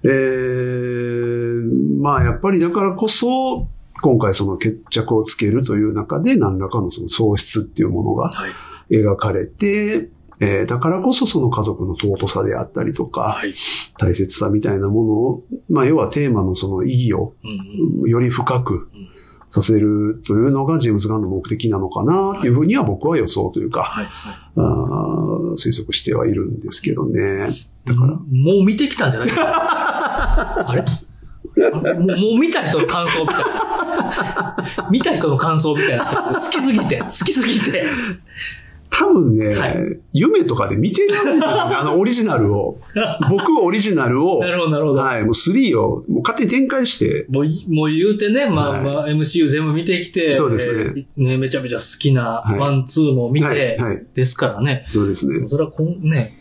えーまあやっぱりだからこそ、今回その決着をつけるという中で何らかのその喪失っていうものがはい。描かれて、えーだからこそその家族の尊さであったりとか、はい。大切さみたいなものを、まあ要はテーマのその意義をより深くうんさせるというのがジェームズ・ガンの目的なのかなっていうふうには僕は予想というか、はい。はあー推測してはいるんですけどね。い。だから、もう見てきたんじゃない？あれ？あもうもう見た人の感想みたいな。見た人の感想みたいな。好きすぎて、好きすぎて。多分ね、はい。夢とかで見てるんですよね、あのオリジナルを。僕オリジナルを、なるほど、なるほど。はい、もう3をもう勝手に展開して、もうい、もう言うてね、まあ、はい。まあ、MCU 全部見てきて、そうですね。えーねめちゃめちゃ好きなはい。 one、two も見て、はい、はい、ですからね。そうですね。それはこん、ね、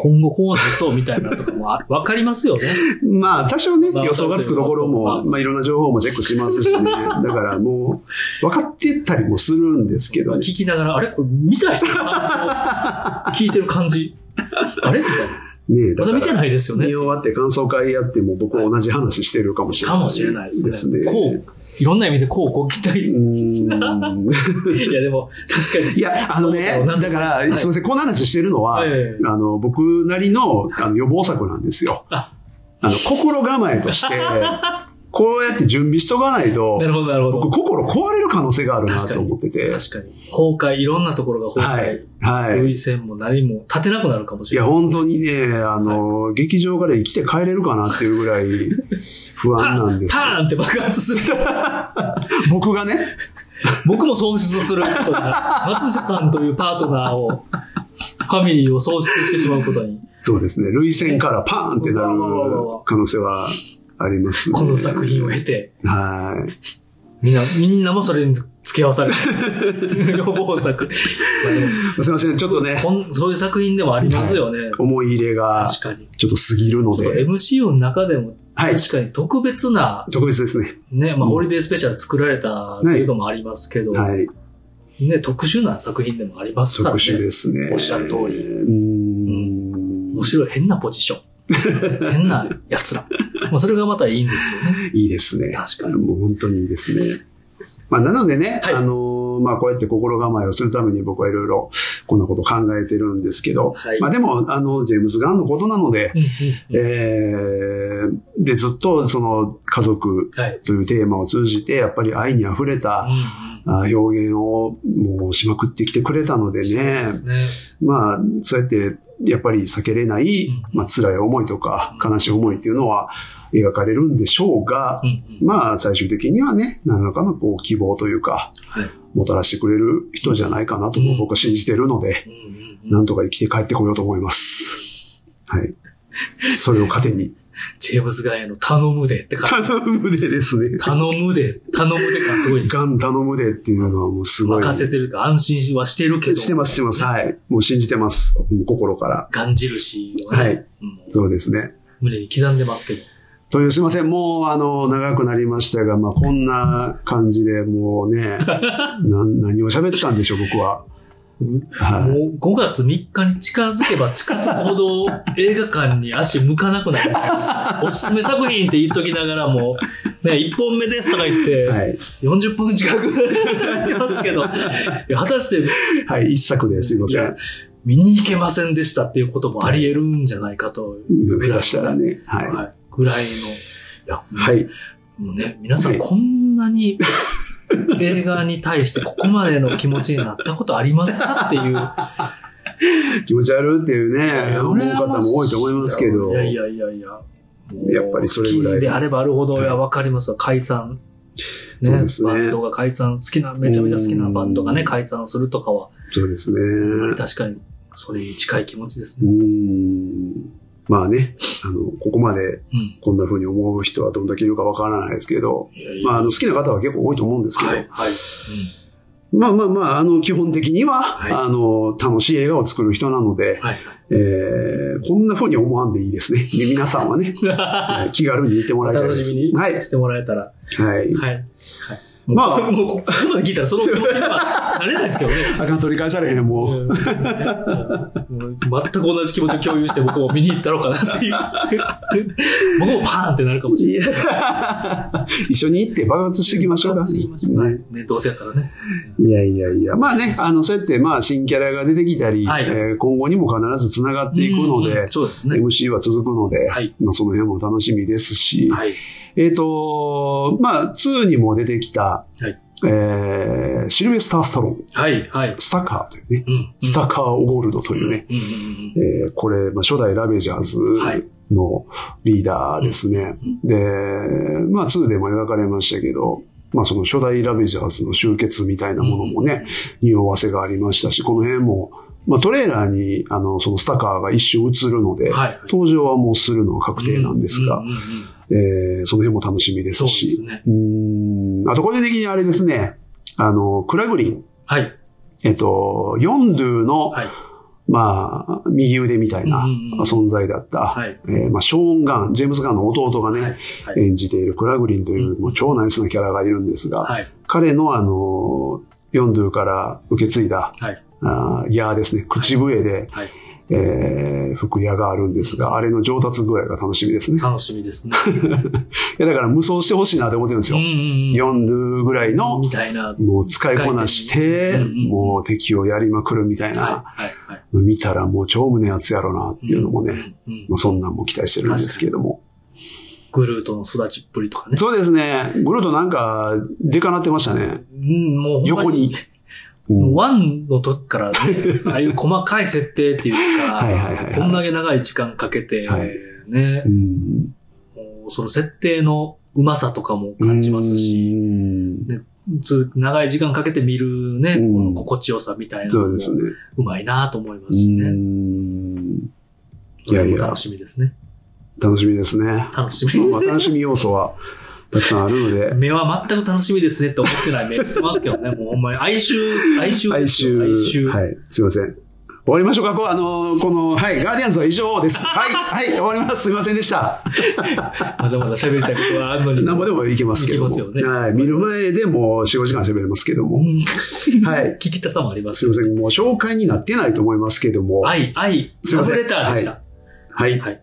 今後こうなりそうみたいなとかもあわかりますよね。まあ、多少ね、まあ予想がつくところまも、あまあ、いろんな情報もチェックしますしね。だからもう、分かってたりもするんですけどね。聞きながら、あれ？これ見た人の感想？聞いてる感じ？あれ？みたいな。ねだからまだ見てないですよね見。終わって感想会やっても僕は同じ話してるかもしれない。かもしれないですね。ね。こう、いろんな意味でこうご期待。う いや、でも、確かに。いや、あのねだから、はいすみません、この話してるのは、あの、僕なりのあの予防策なんですよ。ああの、心構えとして、こうやって準備しとかないとな、るほど、なるほ僕ど。心壊れる可能性があるなと思ってて。確かに。崩壊、いろんなところが崩はい壊。。はい。類線も何も立てなくなるかもしいや、れない。本当にね、あの、劇場から生きて帰れるかなっていうぐらい 不安なんですよターンって爆発する。僕がね、僕も喪失することになる。松下さんというパートナーを、ファミリーを喪失してしまうことに。そうですね、涙腺からパーンってなる可能性はあります、ね。この作品を経て、はい。みんな、みんなもそれに付き合わされる。予防すいません、ちょっとね、そういう作品でもありますよね。思い入れが確かに。ちょっと過ぎるので、MCU の中でも、はい確かに特別な、特別ですね。ね、まあ、うんホリデースペシャル作られたっていうのもありますけど、はい。ね、特殊な作品でもありますからね。特殊ですね。おっしゃる通りうーん。面白い、変なポジション。変な奴ら。まあ、それがまたいいんですよね。いいですね。確かにもう本当にいいですね。まあ、なのでね、はいあのーまあ、こうやって心構えをするために僕はいろいろこんなこと考えてるんですけど、はいまあ、でも、あの、ジェームズ・ガンのことなので、えーで、ずっとその家族はい。というテーマを通じて、やっぱり愛に溢れた表現をもうしまくってきてくれたのでねで、すね。まあ、そうやって、やっぱり避けれない、うんまあ、辛い思いとか、悲しい思いっていうのは描かれるんでしょうが、うんうんまあ、最終的にはね、何らかのこう希望というか、はいもたらしてくれる人じゃないかなとうん僕は信じてるので、なんとか生きて帰ってこようと思います。はい。それを糧に。ジェームズ・ガンへの頼むでって感じ。頼むでですね。頼むで、頼むで感すごいです。ガン頼むでっていうのはもうすごい。任せてるか安心はしてるけど。してます、してます。はい。もう印してます。心から。ガン印をね、はいうんそうですね。胸に刻んでますけど。という、すいません。もう、あの、長くなりましたが、まあ、こんな感じで、もうね、な何を喋ってたんでしょう、僕は。はい。もう5月3日に近づけば近づくほど映画館に足向かなくなる。おすすめ作品って言っときながらも、ね、1本目ですとか言って、はい。40分近く喋ってますけど、果たしてはい、一作ですいません。見に行けませんでしたっていうこともあり得るんじゃないかという下手したらね。はい。はい、ぐらいの。いや、はい。もうね、皆さんはいこんなに映画に対してここまでの気持ちになったことありますかっていう。気持ち悪いっていうね、思う方も多いと思いますけどい、やいやいやいや。やっぱりそれぐらい好きであればあるほど、はいいや、わかりますわ。解散。ねそうですねバンドが解散、好きな、めちゃめちゃ好きなバンドがね、うん解散するとかは、そうですね。確かに、それに近い気持ちですうね。ん。まあね、あの、ここまでうん。こんな風に思う人はどんだけいるかわからないですけど、まあ、あの、好きな方は結構多いと思うんですけど、はい、はい。まあまあまあ、あの、基本的には、はいあの、楽しい映画を作る人なのでうん、、はい。えー、こんな風に思わんでいいですね。で皆さんはね、はい気軽に言ってもおらいたいです。楽しみにはい。してもらえたら。はい。はい。はい。まあ もう、ここまで聞いたらその気持ちにはなれないですけどね。あかん取り返されへん、もう。うん全く同じ気持ちを共有して僕も見に行ったのかなっていう。僕もパーンってなるかもしれない。一緒に行って爆発していきましょうか。いきましょうはいねね、どうせやったらね。いやいやいや。まあね、あの、そうやって、まあ、新キャラが出てきたり、はいえー今後にも必ず繋がっていくので、うんそうですね。MC は続くので、はいまあ、その辺も楽しみですし、はい。えっ、と、まあ、2にも出てきた、はいえーシルベスター・スタローン、はい。はい。スタカーというね、うん。スタカー・オゴールドというね、うんうんうんえーこれ、まあ、初代ラベジャーズはいのリーダーですね。で、まあ、2でも描かれましたけど、まあ、その初代ラベジャーズの集結みたいなものもね、匂わせがありましたし、この辺も、まあ、トレーラーに、あの、そのスタカーが一瞬映るので、はい。登場はもうするのは確定なんですがうん、うんうんえーその辺も楽しみですそうですし、ね。うーんあと個人的にあれですね、あの、クラグリン、はい。えっと、ヨンドゥの、はい。まあ、右腕みたいな存在だった、はい。えーまあ、ショーン・ガン、ジェームズ・ガンの弟がね、はい。はい。演じているクラグリンという、もう超ナイスなキャラがいるんですが、はい。彼のあの、ヨンドゥから受け継いだ、はい。あーヤーですね、口笛で、はい。えー、服屋があるんですが、あれの上達具合が楽しみですね。楽しみですね。いや、だから無双してほしいなって思ってるんですうんよ。うんうん。4ドゥぐらいの、みたいな。もう使いこなして、うんうんもう敵をやりまくるみたいはい、なはい、はい。の見たらもう超胸熱やろなっていうのもね、うんうんうんまあ、そんなんも期待してるんですけども。グルートの育ちっぷりとかね。そうですね。グルートなんか、でかなってましたね。うん、もう横に。うんワンの時からね、ああいう細かい設定っていうか、はいはいはいはいこんだけ長い時間かけて、はいねう、んもうその設定のうまさとかも感じますうし、んね、つ長い時間かけて見るね、うんこの心地よさみたいなのもそうですね。うまいなと思いまうすしね。んいやいや楽しみですね。楽しみですね。楽しみ。まあ、楽しみ要素はたくさんあるので、目は全く楽しみですねって思ってない目してますけどね。もうほんまに哀愁、哀愁来ですよ。哀週、愁。はい、すいません。終わりましょうかこうあの、この、はい、ガーディアンズは以上です。はい、はい、終わります。すいませんでした。まだまだ喋りたいことはあるのに。なんぼでもいけますけども。いけますよねはい、見る前でも4、5時間喋れますけども。うんはい。聞きたさもありますよすいません。もう紹介になってないと思いますけども。愛、愛、すいませんラブレターでした。はい。はい。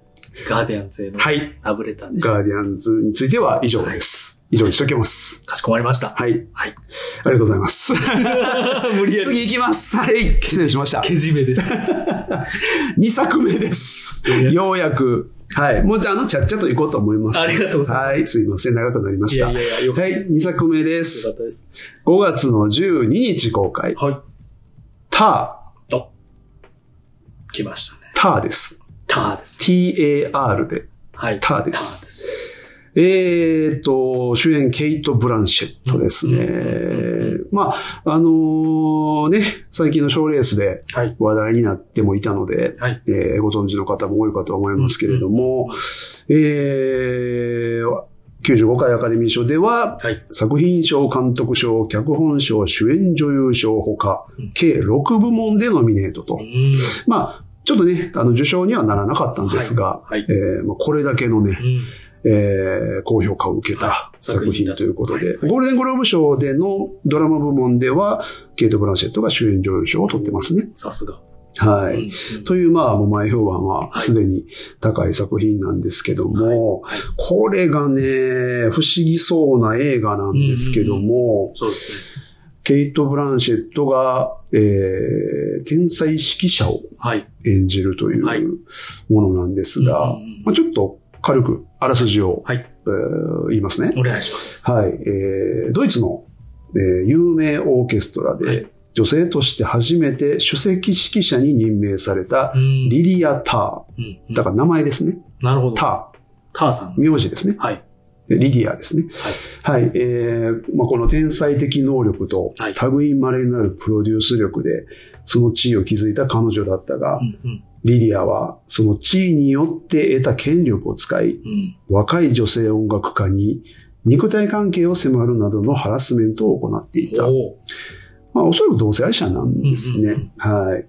ガーディアンズへのはい。ラブレターでした。ガーディアンズについては以上です。以上にしときます。かしこまりました。はい。はい。ありがとうございます。無理やり。次行きます。はい。失礼しました。けじめです。2作目です。ようやく。はい。もうじゃあ、あの、ちゃっちゃと行こうと思います。ありがとうございますはい。すいません。長くなりました。いやいやいや、よかっはい。2作目でたよすか。ったです。5月の12日公開。はい。タお。来ましたね。ー。ターです。ターです。T-A-R で。はい。ターですターです。えーっと、主演ケイト・ブランシェットですね。うまあ、あのーね、最近の賞レースではい。話題になってもいたので、はい。えーご存知の方も多いかと思いますけれども、えー95回アカデミー賞では、はい。作品賞、監督賞、脚本賞、主演女優賞ほかうん、計6部門でノミネートとう。ん。まあ、ちょっとね、あの、受賞にはならなかったんですが、はいはいえーまあ、これだけのねう、ん。えー高評価を受けたはい作品ということで、はいゴールデングローブ賞でのドラマ部門では、ケイト・ブランシェットが主演女優賞を取ってますね。さすが。はい。うんという、まあ、もう前評判ははいすでに高い作品なんですけども、はい。これがね、不思議そうな映画なんですけども、そうですね。ケイト・ブランシェットが、えー、天才指揮者をはい。演じるというはいものなんですが、うんうんうんまあ、ちょっと軽くあらすじを、はい。えー言いますね。お願いします。はい、えードイツの、えー有名オーケストラで、はい女性として初めて首席指揮者に任命されたうん。リリア・タうんー。だから名前ですね。なるほど。タターさん。ー。名字ですね。はい。でリディアですね。はい。えーまあ、この天才的能力とはい、類いまれなるプロデュース力で、その地位を築いた彼女だったが、うんうん。リディアはその地位によって得た権力を使い、うん。若い女性音楽家に肉体関係を迫るなどのハラスメントを行っていた。おーまあ、おそらく同性愛者なんですね。うんうんはい。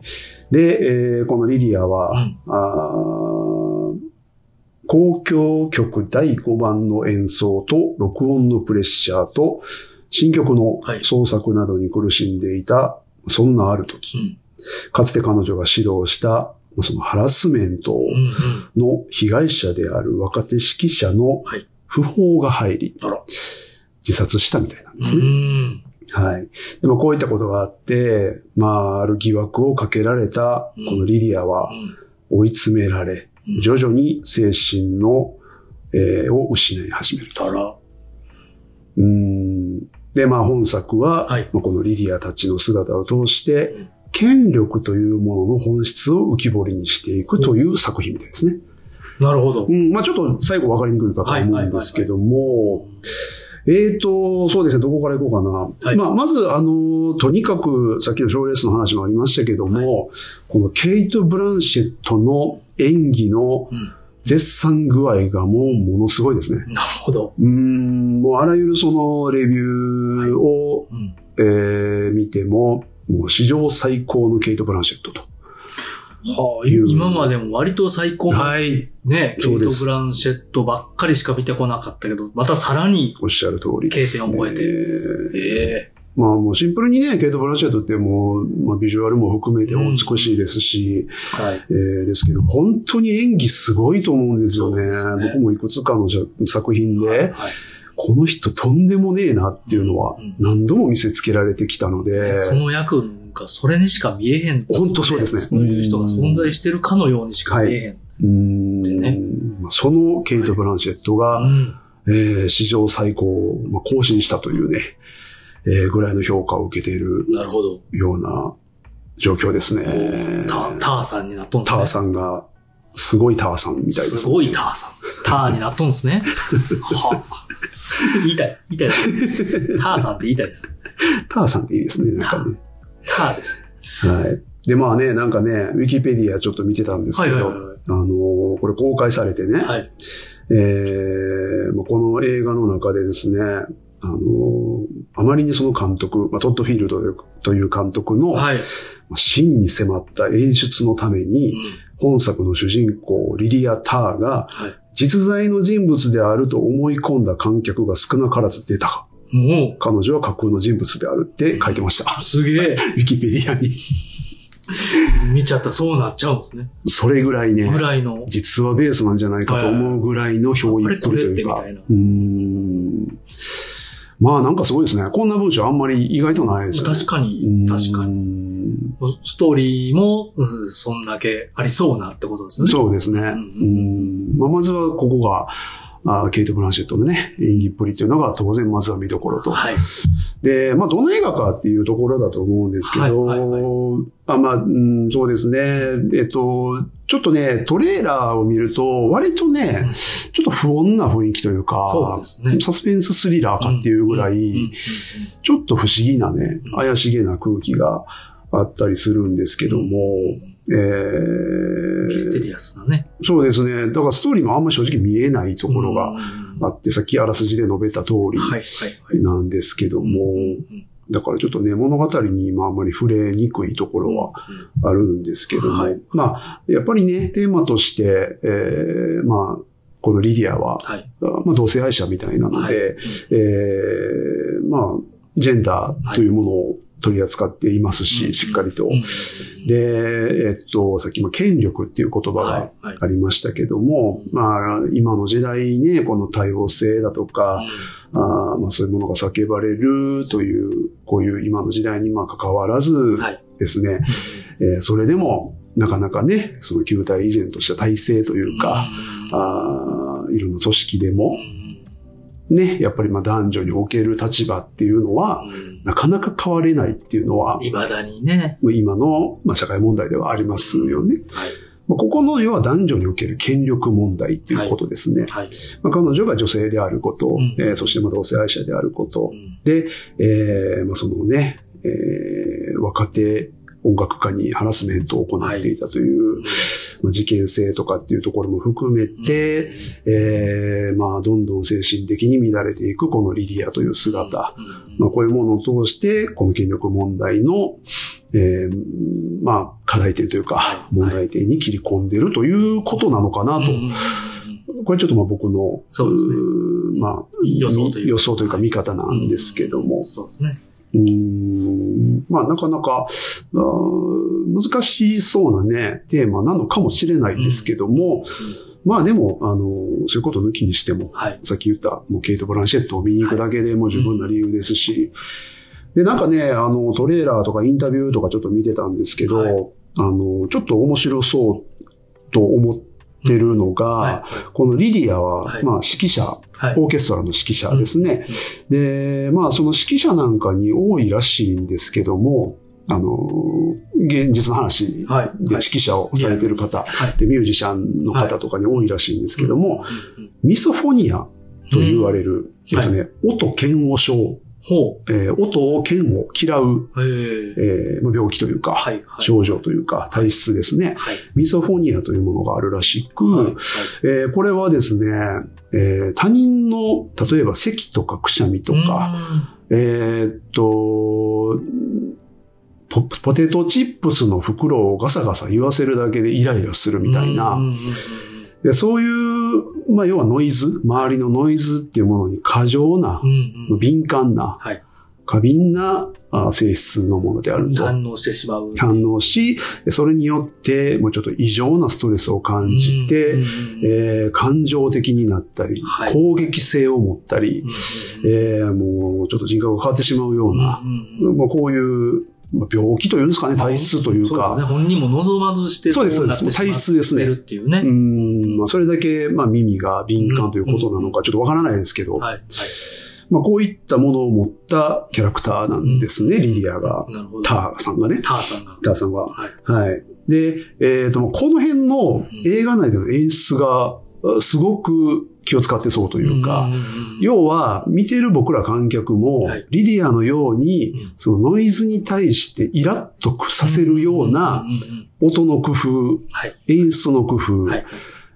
で、えーこのリディアは、うんあー公共曲第5番の演奏と録音のプレッシャーと新曲のはい創作などに苦しんでいた、そんなある時、うん。かつて彼女が指導したそのハラスメント。の被害者である若手指揮者のはい訃報が入り、自殺したみたいなんですうね。ん。はい。でもこういったことがあって、まあ、ある疑惑をかけられた、このリリアは追い詰められ、うん徐々に精神の、えーを失い始めると。うーん。で、まあ本作は、はい。まあこのリリアたちの姿を通してうん、権力というものの本質を浮き彫りにしていくという作品みたいですね。なるほど。う。ん、まあちょっと最後分かりにくいかと思うんですけども、えーと、そうですね、どこから行こうかな。はい。まあ、まず、あの、とにかく、さっきの賞レースの話もありましたけども、このケイト・ブランシェットの演技のうん。絶賛具合がもうものすごいですね。なるほど。うーん、もうあらゆるそのレビューを、うん。えー見ても、もう史上最高のケイト・ブランシェットと。はあ、今までも割と最高のはい。ね、ケイト・ブランシェットばっかりしか見てこなかったけど、またさらに、おっしゃる通りです、経験を超えてえーええまあもうシンプルにね、ケイト・ブランシェットってもう、まあビジュアルも含めてお美しいですし、はい。えーですけど、本当に演技すごいと思うんですよね。ね僕もいくつかの作品で、はい。この人とんでもねえなっていうのはうん何度も見せつけられてきたので、その役がそれにしか見えへん。本当そうですねそういう人が存在してるかのようにしか見えへん。うーんでねまあそのケイト・ブランシェットが、うん。えー史上最高を、まあ、更新したというね、えーぐらいの評価を受けているなるほど。ような状況ですね。タターさんになっとんですね。ターさんが、すごいターさんみたいです、すごいターさん。ターになっとんですね。はあ言いたい。言いたいです。ターさんって言いたいです。ターさんっていいですね、なんかね。ターです。はい。で、まあね、なんかね、ウィキペディアちょっと見てたんですけど、はいはいはいはいあのーこれ公開されてね、はい。えーまあこの映画の中でですね、あのーあまりにその監督、まあ、トッド・フィールドという監督の、はい。まあ真に迫った演出のためうに、ん本作の主人公、リリア・ターが、はい。実在の人物であると思い込んだ観客が少なからず出た。も彼女は架空の人物であるって書いてましたう、。すげえ。ウィキペディアに。見ちゃったらそうなっちゃうんですね。それぐらいね、ぐらいの。実はベースなんじゃないかと思うぐらいの表意っぷりというか。うーん。まあなんかすごいですね。こんな文章あんまり意外とないですよね。確かに、確かに。に。ストーリーも、うんそんだけありそうなってことですよね。そうですね。んうんまあ、まずはここが、あーケイト・ブランシェットのね、演技っぷりというのが当然まずは見どころと。はい。で、まあ、どの映画かっていうところだと思うんですけど、はいはいあまあ、うん、そうですね。えっと、ちょっとね、トレーラーを見ると、割とね、ちょっと不穏な雰囲気というか、そうねサスペンススリラーかっていうぐらい、うんうんうんちょっと不思議なねうん、怪しげな空気があったりするんですけども、えーミステリアスなね。そうですね。だからストーリーもあんま正直見えないところがうんあって、さっきあらすじで述べた通り。なんですけども、うんだからちょっとね、物語に今あんまり触れにくいところはあるんですけども、はいまあ、やっぱりね、テーマとして、えーまあ、このリディアは、はい。まあ、同性愛者みたいなので、はいえーまあ、ジェンダーというものを取り扱っていますし、うん。しっかりと。うん。で、えっと、さっきも権力っていう言葉がありましたけども、うん。まあ、今の時代ね、この多様性だとか、あーまあ、そういうものが叫ばれるという、こういう今の時代にまあ関わらずはい。ですね、えーそれでも、なかなかね、その旧体依然とした体制というか、あーいろんな組織でも、ね、やっぱりまあ男女における立場っていうのは、なかなか変われないっていうのは、いまだにね。今の、まあ、社会問題ではありますよね。はい。まあここの要は男女における権力問題っていうことですね。はい。まあ、彼女が女性であること、うんえーそしてまあ同性愛者であることう、んで、えーまあ、そのね、えー若手音楽家にハラスメントを行っていたという、まあ、事件性とかっていうところも含めて、えーまあ、どんどん精神的に乱れていくこのリディアという姿、うん。まあ、こういうものを通して、この権力問題の、えーまあ、課題点というかは、い。問題点に切り込んでるということなのかなと。うん。うん。うん。これちょっとまあ僕の、そうですね。まあ、予想というか。み予想というか見方なんですけども、そうですね。うーん。まあなかなか、難しそうなね、テーマなのかもしれないですけども、まあでも、あの、そういうことを抜きにしても、はい。さっき言った、もうケイト・ブランシェットを見に行くだけでも十分な理由ですし、で、なんかね、あの、トレーラーとかインタビューとかちょっと見てたんですけど、はい。あの、ちょっと面白そうと思ってるのが、はい。このリディアは、はいまあ指揮者、はい。オーケストラの指揮者ですね。で、まあその指揮者なんかに多いらしいんですけども、あの、現実の話はい。で指揮者をされてる方、はい。でミュージシャンの方とかに多いらしいんですけども、ミソフォニアと言われる、うんえっとね、音嫌悪症、ほえー音を嫌悪、嫌う、え。えーまあ病気というか、はい。はい。症状というか、体質ですね。はい。ミソフォニアというものがあるらしく、はい。えーこれはですね、えー他人の、例えば咳とかくしゃみとか、えーっと、ポ、ポテトチップスの袋をガサガサ言わせるだけでイライラするみたいな、でそういう、まあ、要はノイズ、周りのノイズっていうものに過剰なう、んうん。敏感な、はい。過敏なあ性質のものであると。反応してしまう。反応し、それによって、もうちょっと異常なストレスを感じて、うんうんうんえー感情的になったり、はい攻撃性を持ったり、うんうんうんえーもうちょっと人格が変わってしまうような、うんうこういう、まあ、病気というんですかね、体質というそうですね。か、本人も望まずしてそうですこなってそうです体質ですねしまってるっていうね。うーん、まあ、それだけ、まあ、耳が敏感ということなのか、ちょっとわからないですけど、はい。はい。まあ、こういったものを持ったキャラクターなんですね、リディアが。なるほど。ターさんがね。ターさんが。ターさんは。はい。はい。で、えっ、と、この辺の映画内での演出が、すごく気を使ってそうというか、要は、見てる僕ら観客もはい、リディアのように、うんそのノイズに対してイラッとさせるような音の工夫、はい。演出の工夫、はい。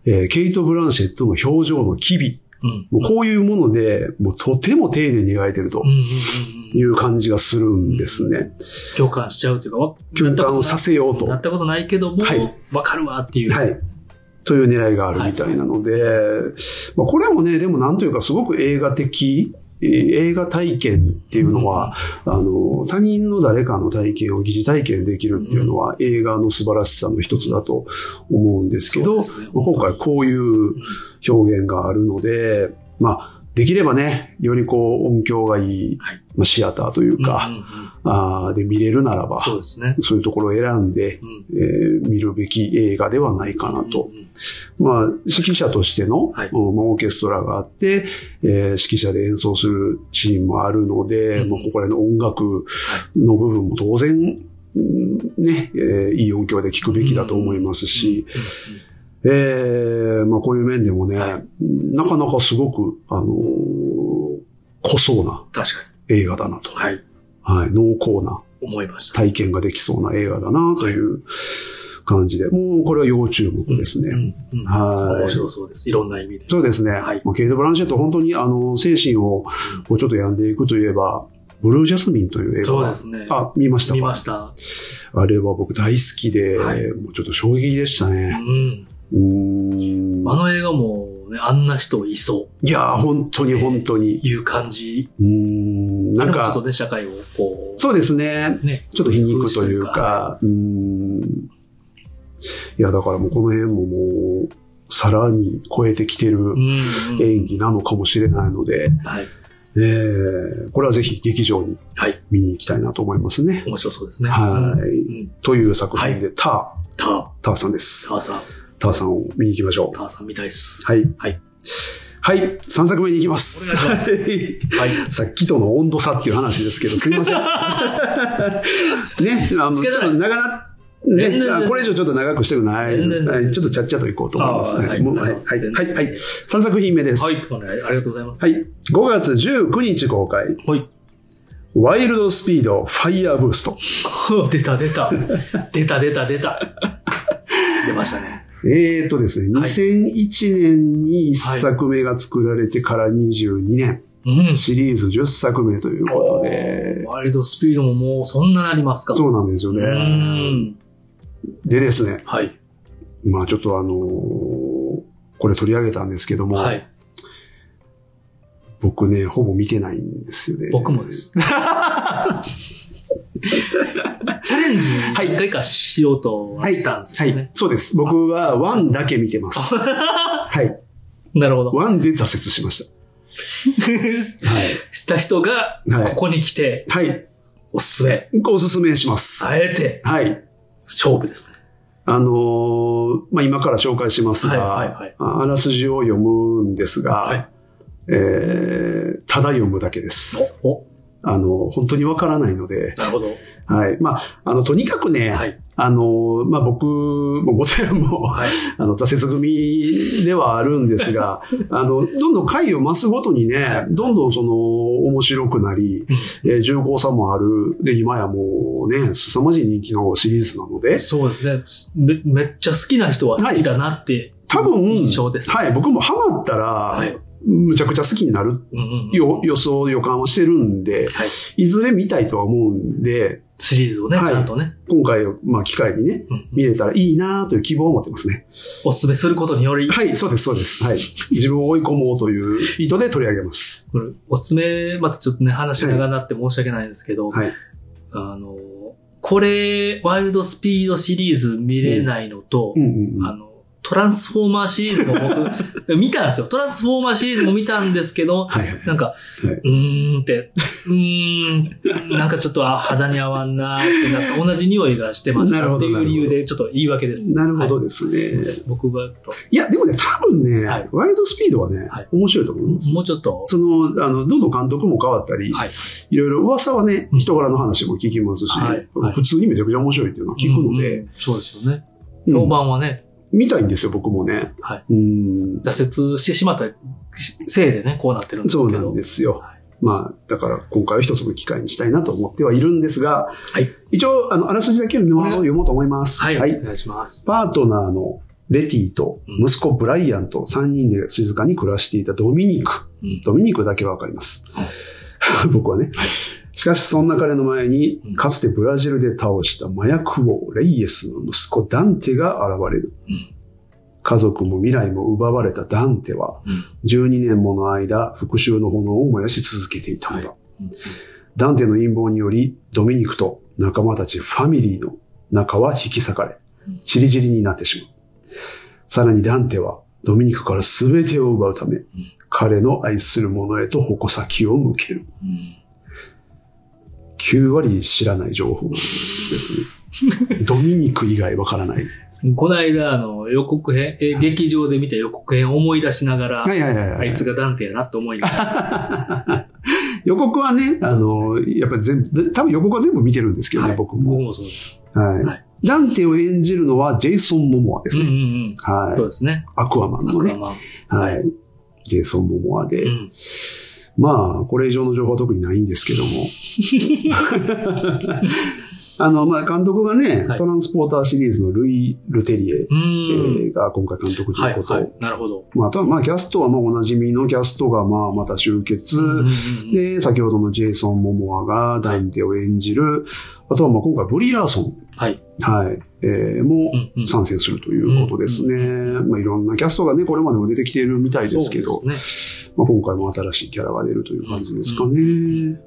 えーケイト・ブランシェットの表情の機微、うんもうこういうもので、もうとても丁寧に描いてるという感じがするんですね。共感しちゃうというかわ、共感をさせようと。はなったことないけども、はいわかるわっていう。い。という狙いがあるみたいなので、まあ、これもね、でもなんというかすごく映画的、えー映画体験っていうのは、あの、他人の誰かの体験を疑似体験できるっていうのは、映画の素晴らしさの一つだと思うんですけど、ねまあ今回こういう表現があるので、まあ、できればね、よりこう音響がいい、はい。まあ、シアターというか、うんうんうん。あーで見れるならば、そうですね。そういうところを選んで、うん。えー見るべき映画ではないかなと。うんうんまあ、指揮者としての、はい。オーケストラがあって、えー指揮者で演奏するシーンもあるので、うんまあ、ここら辺の音楽の部分も当然、うんね、えーいい音響で聞くべきだと思いますし、えーまあ、こういう面でもね、はいなかなかすごく、あのー濃そうな確か映画だなと。に。はい。はい、濃厚な思いました。体験ができそうな映画だなという感じで、もうこれは要注目ですね。うんうんはい面白そうです。いろんな意味で。そうですね。はいケイト・ブランシェット、本当にあの、精神をこうちょっと病んでいくといえば、ブルージャスミンという映画がそうですね。あ、見ましたか？見ました。あれは僕大好きで、はいもうちょっと衝撃でしたうね。ん。うーん。あの映画も、ね、あんな人いそいやー、本当に本当うに。いう感じ。うーん。なんか、ちょっとね、社会をこう、そうですね。ね。ちょっと皮肉というか、うーん。いや、だからもうこの辺ももう、さらに超えてきてる。演技なのかもしれないので、はい。えーこれはぜひ劇場にはい。見に行きたいなと思いますね。面白そうですね。はいうん。うんという作品で、タター、ー、ターさんですタ。ーさん、ターさんを見に行きましょう。ターさんみたいです。はい。はい。はい。3作目に行きます。お願いしはいはい。さっきとの温度差っていう話ですけど、すみません。ね、あの、ちょっと長な、ね、これ以上ちょっと長くしてくない。ちょっとちゃっちゃと行こうと思います。あーはいはい、はい、はい、はい。3作品目です。はいありがとうございます。はい。5月19日公開。はい。ワイルドスピードファイヤーブースト。出 た出た。出た出た出た。出ましたね。えーとですね、はい2001年に1作目が作られてから22年、うん。シリーズ10作目ということで、ワイルドスピードももうそんななりますかそうなんですようね。ん。でですね、はい。まあちょっとあのーこれ取り上げたんですけども、はい。僕ね、ほぼ見てないんですよね。僕もで。す。チャレンジはい一回かしようとはい。したんですはいよね。。そうです。僕は1だけ見てます。はい。なるほど。1で挫折しました。はい。した人が、はいここに来て、はい。おすすめ。おすすめします。あえて、はい。勝負ですね。あのーまあ、今から紹介しますが、はいはいはいああらすじを読むんですが、はいえーただ読むだけです。お、お、あの、本当にわからないので、なるほど。はい。まあ、あの、とにかくね、はい。あの、まあ、僕も、もちろんもう、はい。あの、挫折組ではあるんですが、あの、どんどん回を増すごとにね、どんどんその、面白くなり、えー重厚さもある。で、今やもうね、凄まじい人気のシリーズなので、そうですね。めめっちゃ好きな人は好きだなって、多分、印象です。はい、僕もハマったら、はい。むちゃくちゃ好きになるうんうんうんよ予想、予感をしてるんで、はい。いずれ見たいとは思うんで、シリーズをね、はいちゃんとね、今回を、まあ、機会にね、うん見れたらいいなという希望を持ってますね。お勧めすることにより、はい、そうです、そうです。はい。自分を追い込もうという意図で取り上げます。これおすすめ、またちょっとね、話長なって申し訳ないんですけど、はい。あの、これ、ワイルドスピードシリーズ見れないのと、うんうんうん。あの、トランスフォーマーシリーズも僕、見たんですよ。トランスフォーマーシリーズも見たんですけど、はいはい。なんか、はいうーんって、うーん、なんかちょっとあ肌に合わんなーってなって、同じ匂いがしてましたっていう理由で、ちょっと言い訳です。なるほどはいですね。僕は、いや、でもね、多分ね、はいワイルドスピードはね、はい面白いと思います。もうちょっと、その、あの、どんどん監督も変わったり、はい。いろいろ噂はねう、ん人柄の話も聞きますし、はいはい普通にめちゃくちゃ面白いっていうのは聞くので、うんうんそうですよね。うん評判はね、見たいんですよ、僕もね。はいうん。挫折してしまったせいでね、こうなってるんですけど。そうなんですよ。はいまあ、だから今回は一つの機会にしたいなと思ってはいるんですが、はい。一応、あの、あらすじだけ読み読もうと思います。はい。お願いします。パートナーのレティと息子ブライアンと3人で静かに暮らしていたドミニク。うんドミニクだけはわかります。僕はね。しかしそんな彼の前にうん、かつてブラジルで倒した麻薬王レイエスの息子ダンテが現れる。うん。家族も未来も奪われたダンテは、うん。12年もの間、復讐の炎を燃やし続けていたのだ。うん。ダンテの陰謀により、ドミニクと仲間たちファミリーの仲は引き裂かれうん、チリジリになってしまう。さらにダンテは、ドミニクから全てを奪うため、彼の愛する者へと矛先を向ける。うん9割知らない情報ですね。ドミニク以外わからない。この間、あの、予告編、え劇場で見た予告編を思い出しながら、はいはいはい、はい。あいつがダンテやなと思いながら、予告はね、あの、やっぱり全部、多分予告は全部見てるんですけどね、はい僕も。僕もそうです。はい。はいダンテを演じるのはジェイソン・モモアですうんうんね。うん。はい。そうですね。アクアマンのね。アクアマン。はい。ジェイソン・モモアで。うんまあ、これ以上の情報は特にないんですけども。あの、まあ、監督がね、はいトランスポーターシリーズのルイ・ルテリエ、うえが今回監督とはいいうこと。はい。なるほど。まあ、あとはまあ、キャストはまあ、おなじみのキャストがまあ、また集結。で、先ほどのジェイソン・モモアがダンテを演じる。あとはまあ、今回ブリー・ラーソン。はい。はい。えーも参戦するということですね。まあ、いろんなキャストがね、これまでも出てきているみたいですけど、そうですまあ、今回も新しいキャラが出るという感じですかね。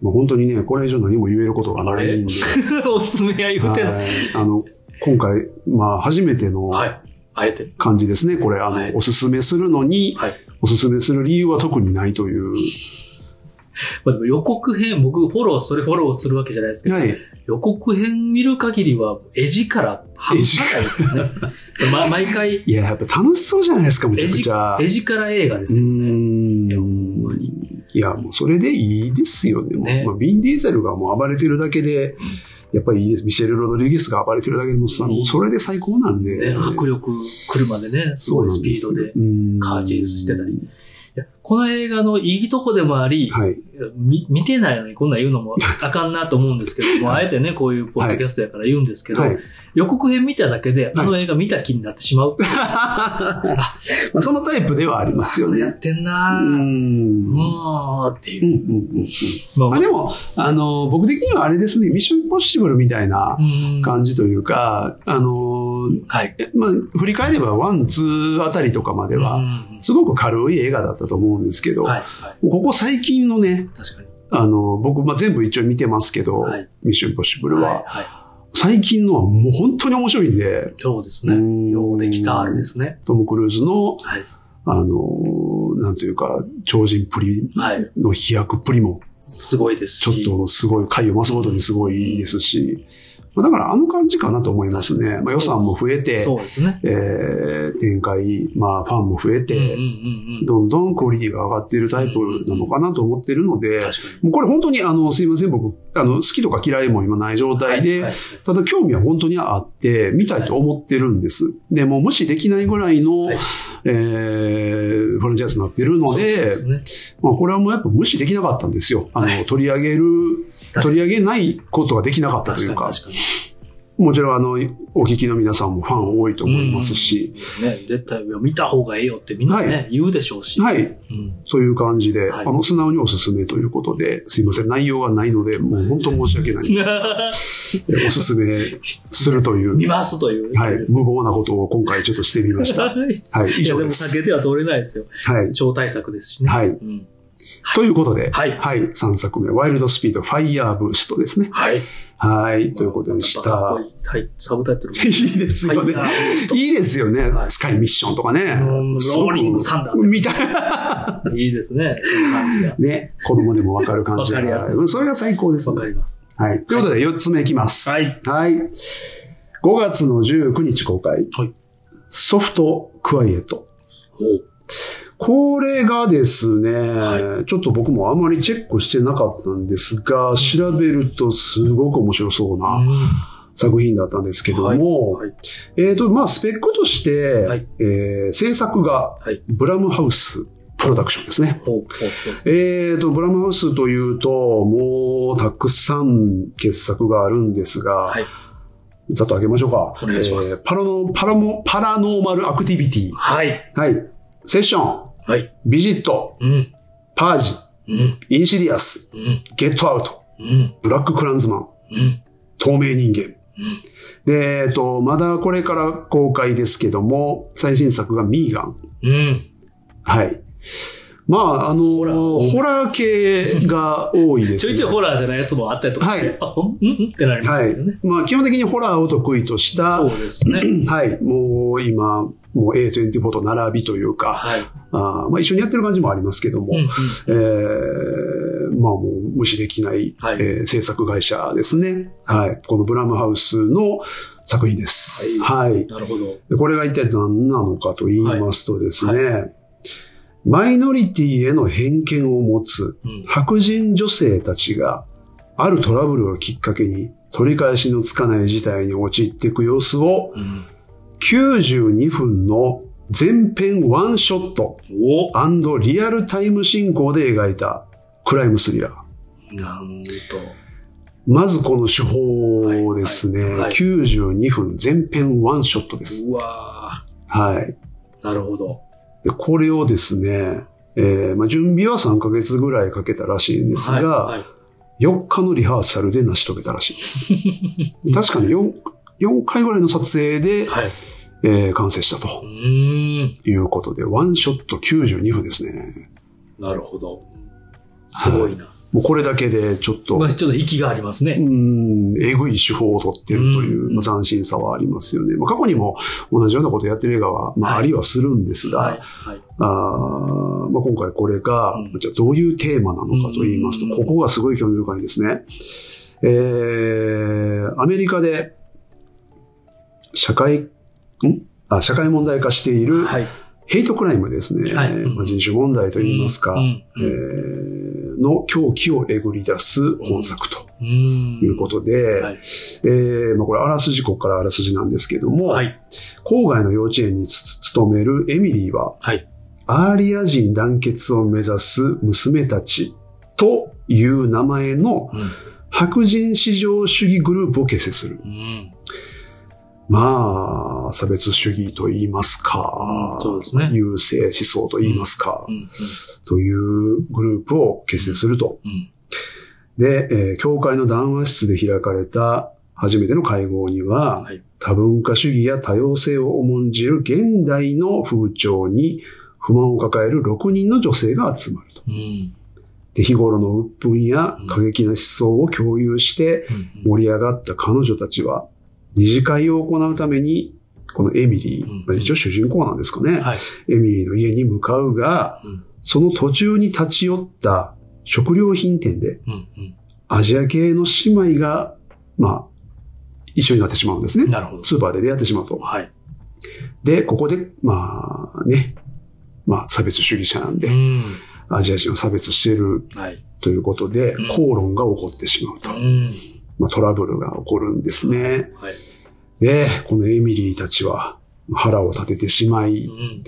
まあ、本当にね、これ以上何も言えることがないんで、ね。おすすめや言うてない。はいあの、今回、まあ、初めてのはい。あえて。感じですね。これ、あの、はいおすすめするのに、はい。おすすめする理由は特にないという。まあでも予告編、僕フォロー、それフォローするわけじゃないですけど、はい。予告編見る限りは、絵力半端ないですよね。ま、毎回、いや、やっぱ楽しそうじゃないですか、むちゃくちゃ。絵力映画でうすよね。ーいやほんいや、もうそれでいいですよね。ねまあ、ビン・ディーゼルがもう暴れてるだけで、やっぱりいいです。ミシェル・ロドリゲスが暴れてるだけでもうそれで最高なんで。ね、迫力、車でね、すごいスピードで。カーチェイスしてたりこの映画のいいとこでもあり、はい。み見てないのにこんなん言うのもあかんなと思うんですけど、もうあえてね、こういうポッドキャストやから言うんですけど、はい。予告編見ただけで、あの映画見た気になってしまう。まあ、そのタイプではありますよね。やってんうなぁ。ん。もう、っていうう。んうんうんうんまあまあでも、あの、僕的にはあれですね、ミッションインポッシブルみたいなうん感じというか、あの、はい。えまあ、振り返れば one、two あたりとかまでは、うんすごく軽い映画だったと思うんですけど、はい。はい。ここ最近のね、確かに。あの、僕、まあ、全部一応見てますけど、はいミッションインポッシブルは、はい。はい。最近のはもう本当に面白いんで、そうですね。うんようできたあれですね。トム・クルーズの、はい。あの、なんというか、超人プリはい。の飛躍っぷりも、すごいですし。ちょっとすごい、回を増すごとにすごいいいですし、まあだからあの感じかなと思いますね。まあ、予算も増えて、そうですね。えー展開、まあ、ファンも増えうんうんて、うんうん。どんどんクオリティが上がっているタイプなのかなと思ってるので。もうこれ本当にあの、すいません、僕、あの、好きとか嫌いも今ない状態で、はいはいただ興味は本当にあって、見たいと思ってるんです。で、もう無視できないぐらいの、はいえー、フランチャイズになってるので、ですね。まあ、これはもうやっぱ無視できなかったんですよ。あの、はい取り上げる、取り上げないことができなかったというか。確かに確かに。もちろんあの、お聞きの皆さんもファン多いと思いますし、ね、絶対見た方がええよってみんなね、は言うでしょうし。はい。うん。そういう感じで、はいあの、素直におすすめということで、すいません、内容がないので、もう本当申し訳ない。え おすすめするという、見ますという。はい、無謀なことを今回ちょっとしてみました。はい。はい、以いや、でも上です。避けては通れないですよ。はい。超大作ですしね。はい。うん。ということで、はいはい、3作目、ワイルドスピード、ファイヤーブーストですね。はい。はい、ということでしたはい。サブタイトル。いいですよねいいですよね。はいスカイミッションとかね。うんローリングサンダーみたいな。いいですね。その感じが。ね。子供でもわかる感じが。わかりやすいうんそれが最高ですね。わかります。はい。ということで、4つ目いきます。はい。はい。5月の19日公開。はいソフトクワイエット。これがですね、はちょっと僕もあまりチェックしてなかったんですが、調べるとすごく面白そうな作品だったんですけども、はいはいえっ、と、まあ、スペックとして、はいえー制作がはい。ブラムハウスプロダクションですね。えーと、ブラムハウスというと、もうたくさん傑作があるんですが、はい。ざっと開けましょうか。お願いしますえーパラノ、パラモ、パラノーマルアクティビティ。はい。はい。セッション、はい。ビジット、うん。パージ、うん。インシディアス、うん。ゲットアウト、うん。ブラッククランズマン、うん。透明人間。うん。で、えっと、まだこれから公開ですけども、最新作がミーガン。うん。はい。まあ、あの、ホラーホラー系が多いです、ね。ちょいちょいホラーじゃないやつもあったりとか。はいあ、ほん？ってなりますはい。まあ、基本的にホラーを得意とした、そうですね。はい。もう今、もう A24 と並びというか、はい。あーまあ一緒にやってる感じもありますけども、うんうんえーまあもう無視できない、はいえー制作会社ですね。はい。このブラムハウスの作品です。はい。なるほど。でこれが一体何なのかと言いますとですね、マイノリティへの偏見を持つうん。白人女性たちがあるトラブルをきっかけに取り返しのつかない事態に陥っていく様子をうん。92分の全編ワンショットおリアルタイム進行で描いたクライムスリラー。なんと。まずこの手法ですね。はいはいはい92分全編ワンショットです。うわはい。ーなるほど。で、これをですね、えーまあ、準備は3ヶ月ぐらいかけたらしいんですが、はいはい4日のリハーサルで成し遂げたらしいです。確かに 4, 4回ぐらいの撮影で、はい。えー完成したうと。いうことで、ワンショット92分ですね。なるほど。すごいな。もうこれだけでちょっと、まあちょっと引きがありますね。うん、えぐい手法を取ってるという、うんまあ斬新さはありますよね。まあ、過去にも同じようなことやってる映画は、まあ、はいありはするんですが、はい。はい。あーまあ、今回これが、うんじゃあどういうテーマなのかと言いますと、うんここがすごい興味深いですね。えー、アメリカで社会、ん？あ社会問題化しているはい。ヘイトクライムですね。はいまあ、人種問題と言いますか、うん。えーの狂気をえぐり出す本作とうん。いうことで、はいえーまあ、これあらすじここからあらすじなんですけども、はい。郊外の幼稚園につ勤めるエミリーは、はい。アーリア人団結を目指す娘たちという名前のうん。白人至上主義グループを結成する。うん。まあ、差別主義と言いますか、うんそうですね優勢思想と言いますか、うん。というグループを結成すると。うん。で、えー教会の談話室で開かれた初めての会合には、はい。多文化主義や多様性を重んじる現代の風潮に不満を抱える6人の女性が集まると。うん。で、日頃の鬱憤や過激な思想を共有してうん。盛り上がった彼女たちは、二次会を行うために、このエミリー、うんまあ一応主人公なんですかね、はい。エミリーの家に向かうが、うん。その途中に立ち寄った食料品店でうん。うん。アジア系の姉妹が、まあ、一緒になってしまうんですね。なるほど。スーパーで出会ってしまうと。はい。で、ここで、まあね、まあ差別主義者なんで、うん。アジア人を差別しているはい。ということでうん、口論が起こってしまうと。うん。まあトラブルが起こるんですね。はい。で、このエミリーたちは腹を立ててしまい、うん。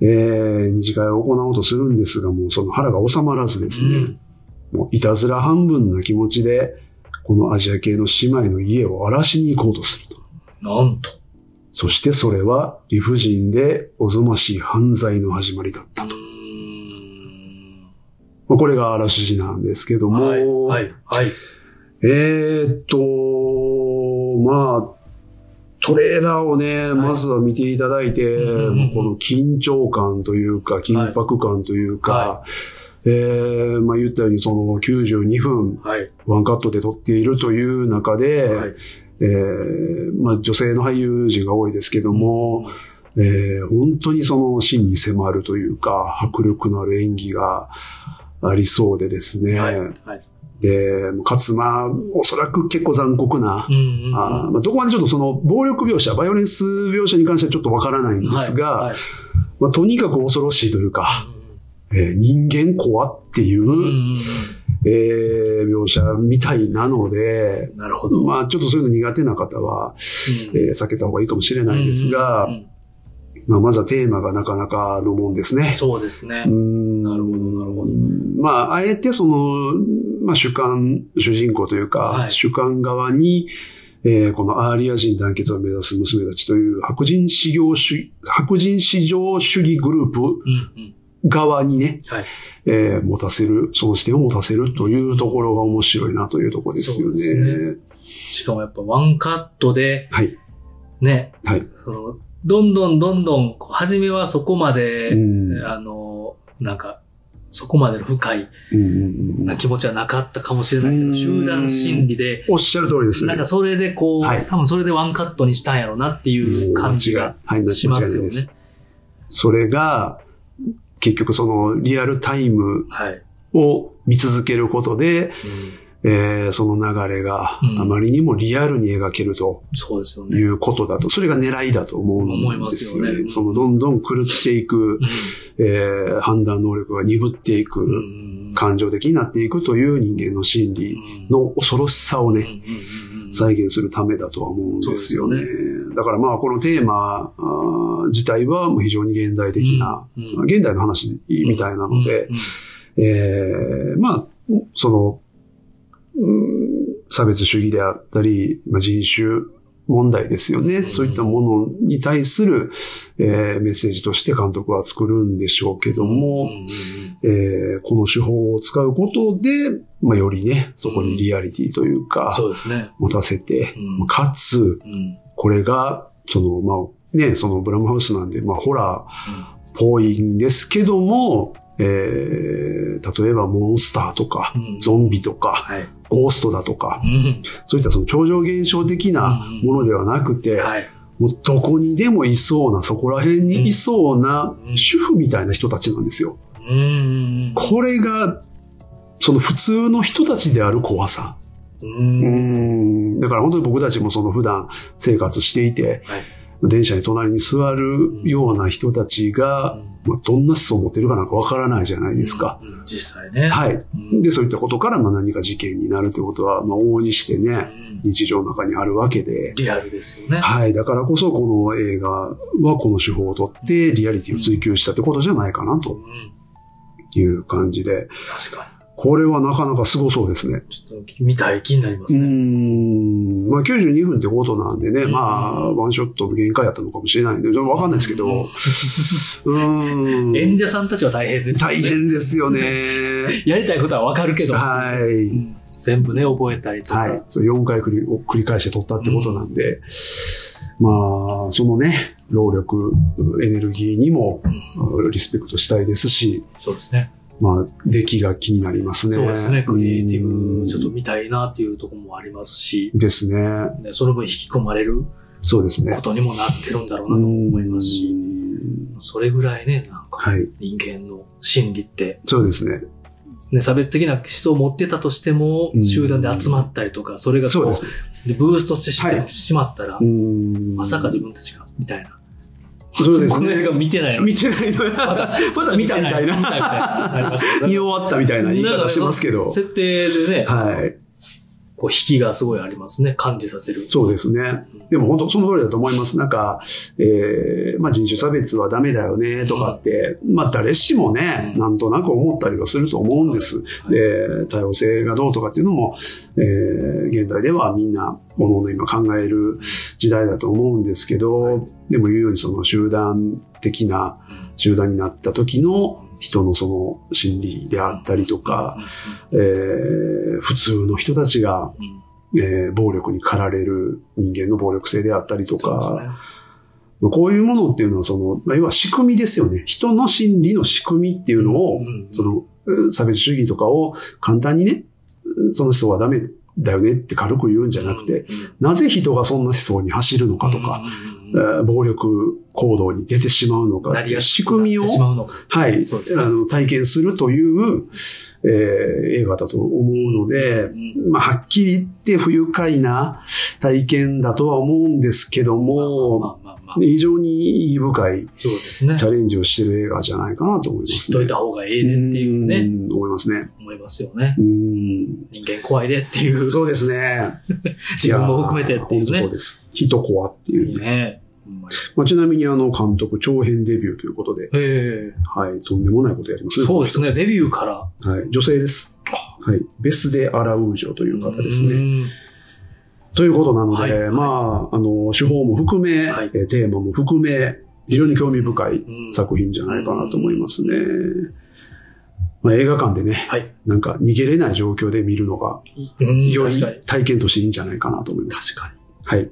えー、二次会を行おうとするんですが、もうその腹が収まらずですね、うんもういたずら半分な気持ちで、このアジア系の姉妹の家を荒らしに行こうとすると。なんと。そしてそれは理不尽でおぞましい犯罪の始まりだったと。まあこれがあらすじなんですけども、はい、はい、はい。えーっと、まあ、トレーラーをね、まずは見ていただいて、うんうんうんこの緊張感というか、緊迫感というか、はえーまあ言ったようにその92分はい、ワンカットで撮っているという中で、はい。えーまあ女性の俳優陣が多いですけども、えー本当にその真に迫るというか、迫力のある演技がありそうでですね。はい、はい。で、かつまあ、おそらく結構残酷な、うんうんうん。あーまあ、どこまでちょっとその暴力描写、バイオレンス描写に関してはちょっとわからないんですが、はいはい。まあ、とにかく恐ろしいというか、うえー人間怖っていう、んうんうんうん。えー描写みたいなので、なるほど。まあちょっとそういうの苦手な方は、えー避けた方がいいかもしれないですが、うんうんうん。まあまずはテーマがなかなかのもんですね。そうですね。うー。ん。なるほどなるほど。まあ、あえてその、まあ主観、主人公というか、はい主観側に、えーこのアーリア人団結を目指す娘たちという白人至上主、白人至上主義グループうんうん。側にね、はい。えー持たせる、その視点を持たせるというところが面白いなというところですよそうですね。しかもやっぱワンカットで、はい。ね、はい。その、どんどんどんどん、初めはそこまで、うんあの、なんか、そこまでの深いな気持ちはなかったかもしれないけど、うん集団心理で、おっしゃる通りですね。なんかそれでこう、はい多分それでワンカットにしたんやろうなっていう感じがしますよね。ない。それが、結局そのリアルタイムはい。を見続けることで、うんえーその流れがうん。あまりにもリアルに描けると。そうですよね。いうことだと、それが狙いだと思うんですすよね。よねそのどんどん狂っていく、えー判断能力が鈍っていく、うん。うん感情的になっていくという人間の心理の恐ろしさをね、うんうんうんうん。再現するためだとは思うんですよね。そうでだからまあこのテーマ自体は非常に現代的な、うんうん。現代の話みたいなので、うんうんえーまあ、その、うん差別主義であったり、まあ、人種問題ですよね。うん。そういったものに対する、えーメッセージとして監督は作るんでしょうけども、えーこの手法を使うことで、まあ、よりね、そこにリアリティというか、そうですね。持たせて、うん。かつ、うん。これが、その、まあ、ね、そのブラムハウスなんで、まあ、ホラーっぽいんですけども、えー、例えばモンスターとか、うん。ゾンビとか、はい。ゴーストだとか、うんそういったその超常現象的なものではなくて、はい。もうどこにでもいそうな、そこら辺にいそうなうん主婦みたいな人たちなんですよ。これが、その普通の人たちである怖さ。ううんん。だから本当に僕たちもその普段生活していて、はい電車に隣に座るような人たちが、まあ、どんな思想を持ってるかなんかわからないじゃないですか。うん。実際ね。はい。うんで、そういったことからまあ何か事件になるということは、まあ、往々にしてうね、ん日常の中にあるわけで、リアルですよね。はい。だからこそこの映画はこの手法をとってリアリティを追求したってことじゃないかなとうん。いう感じで、確かこれはなかなかすごそうですね。に。ちょっと見たい気になりますね。ん。まあ92分ってことなんでね、うんまあ、ワンショットの限界やったのかもしれないんで、わかんないですけど、うーん。演者さんたちは大変ですよね。大変ですよね。やりたいことはわかるけど。はい。うん全部ね、覚えたりとか。はい。そう4回繰り繰り返して撮ったってことなんで、まあ、そのね、労力、エネルギーにもうんリスペクトしたいですし、そうですね。まあ、出来が気になりますね。そうですね。クリエイティうんブ、ちょっと見たいなっていうところもありますし、ですね。ねその分引き込まれるそうですねこ。とにもなってるんだろうなと思いますうし、んそれぐらいね、なんかはい。人間の心理って、そうですね。ね、差別的な思想を持ってたとしてもう、ん集団で集まったりとか、それがこうそうですね。でブーストしてし,、まったらう、んまさか自分たちが、みたいな。そうですこの映画ね。見てない見てないのまだ、まだ見たみたいな。見終わったみたいな言い方してますけど。設定でね、はい。こう、引きがすごいありますね。感じさせる。そうですね。でも本当その通りだと思います。なんか、えー、まあ人種差別はダメだよねとかって、まあ誰しもね、うんなんとなく思ったりはすると思うんです。はいで、多様性がどうとかっていうのも、えー、現代ではみんな、ものの今考える時代だと思うんですけど、でも言うようにその集団的なうん集団になった時の人のその心理であったりとか、えー普通の人たちが、えー暴力に駆られる人間の暴力性であったりとか、こういうものっていうのはその、まあ、要は仕組みですよね。人の心理の仕組みっていうのを、うんその、うん差別主義とかを簡単にね、その人はダメだよねって軽く言うんじゃなくて、、なぜ人がそんな思想に走るのかとか、暴力行動に出てしまうのか仕組みをはい、あの体験するという、えー映画だと思うので、うんまあ、はっきり言って不愉快な体験だとは思うんですけども、非常に意義深いそうですね。チャレンジをしてる映画じゃないかなと思います、ね。知っといた方がええねっていうね、うん思いますね。思いますよね。うん人間怖いでっていう、そうですね。自分も含めてっていうや本当そうね。です。人コアっていう。いいね。まあ、ちなみにあの監督長編デビューということで、えはい、とんでもないことやりますえね。そうですね。デビューから。はい、女性です。はい、ベスデ・アラウージョという方ですね。ね。ということなので、はいまあ、あの、手法も含め、はいえーテーマも含め、非常に興味深いうん作品じゃないかなと思いますね。まあ、映画館でね、はい。なんか逃げれない状況で見るのが、うん、より。体験としていいんじゃないかなと思います。確かに。はい。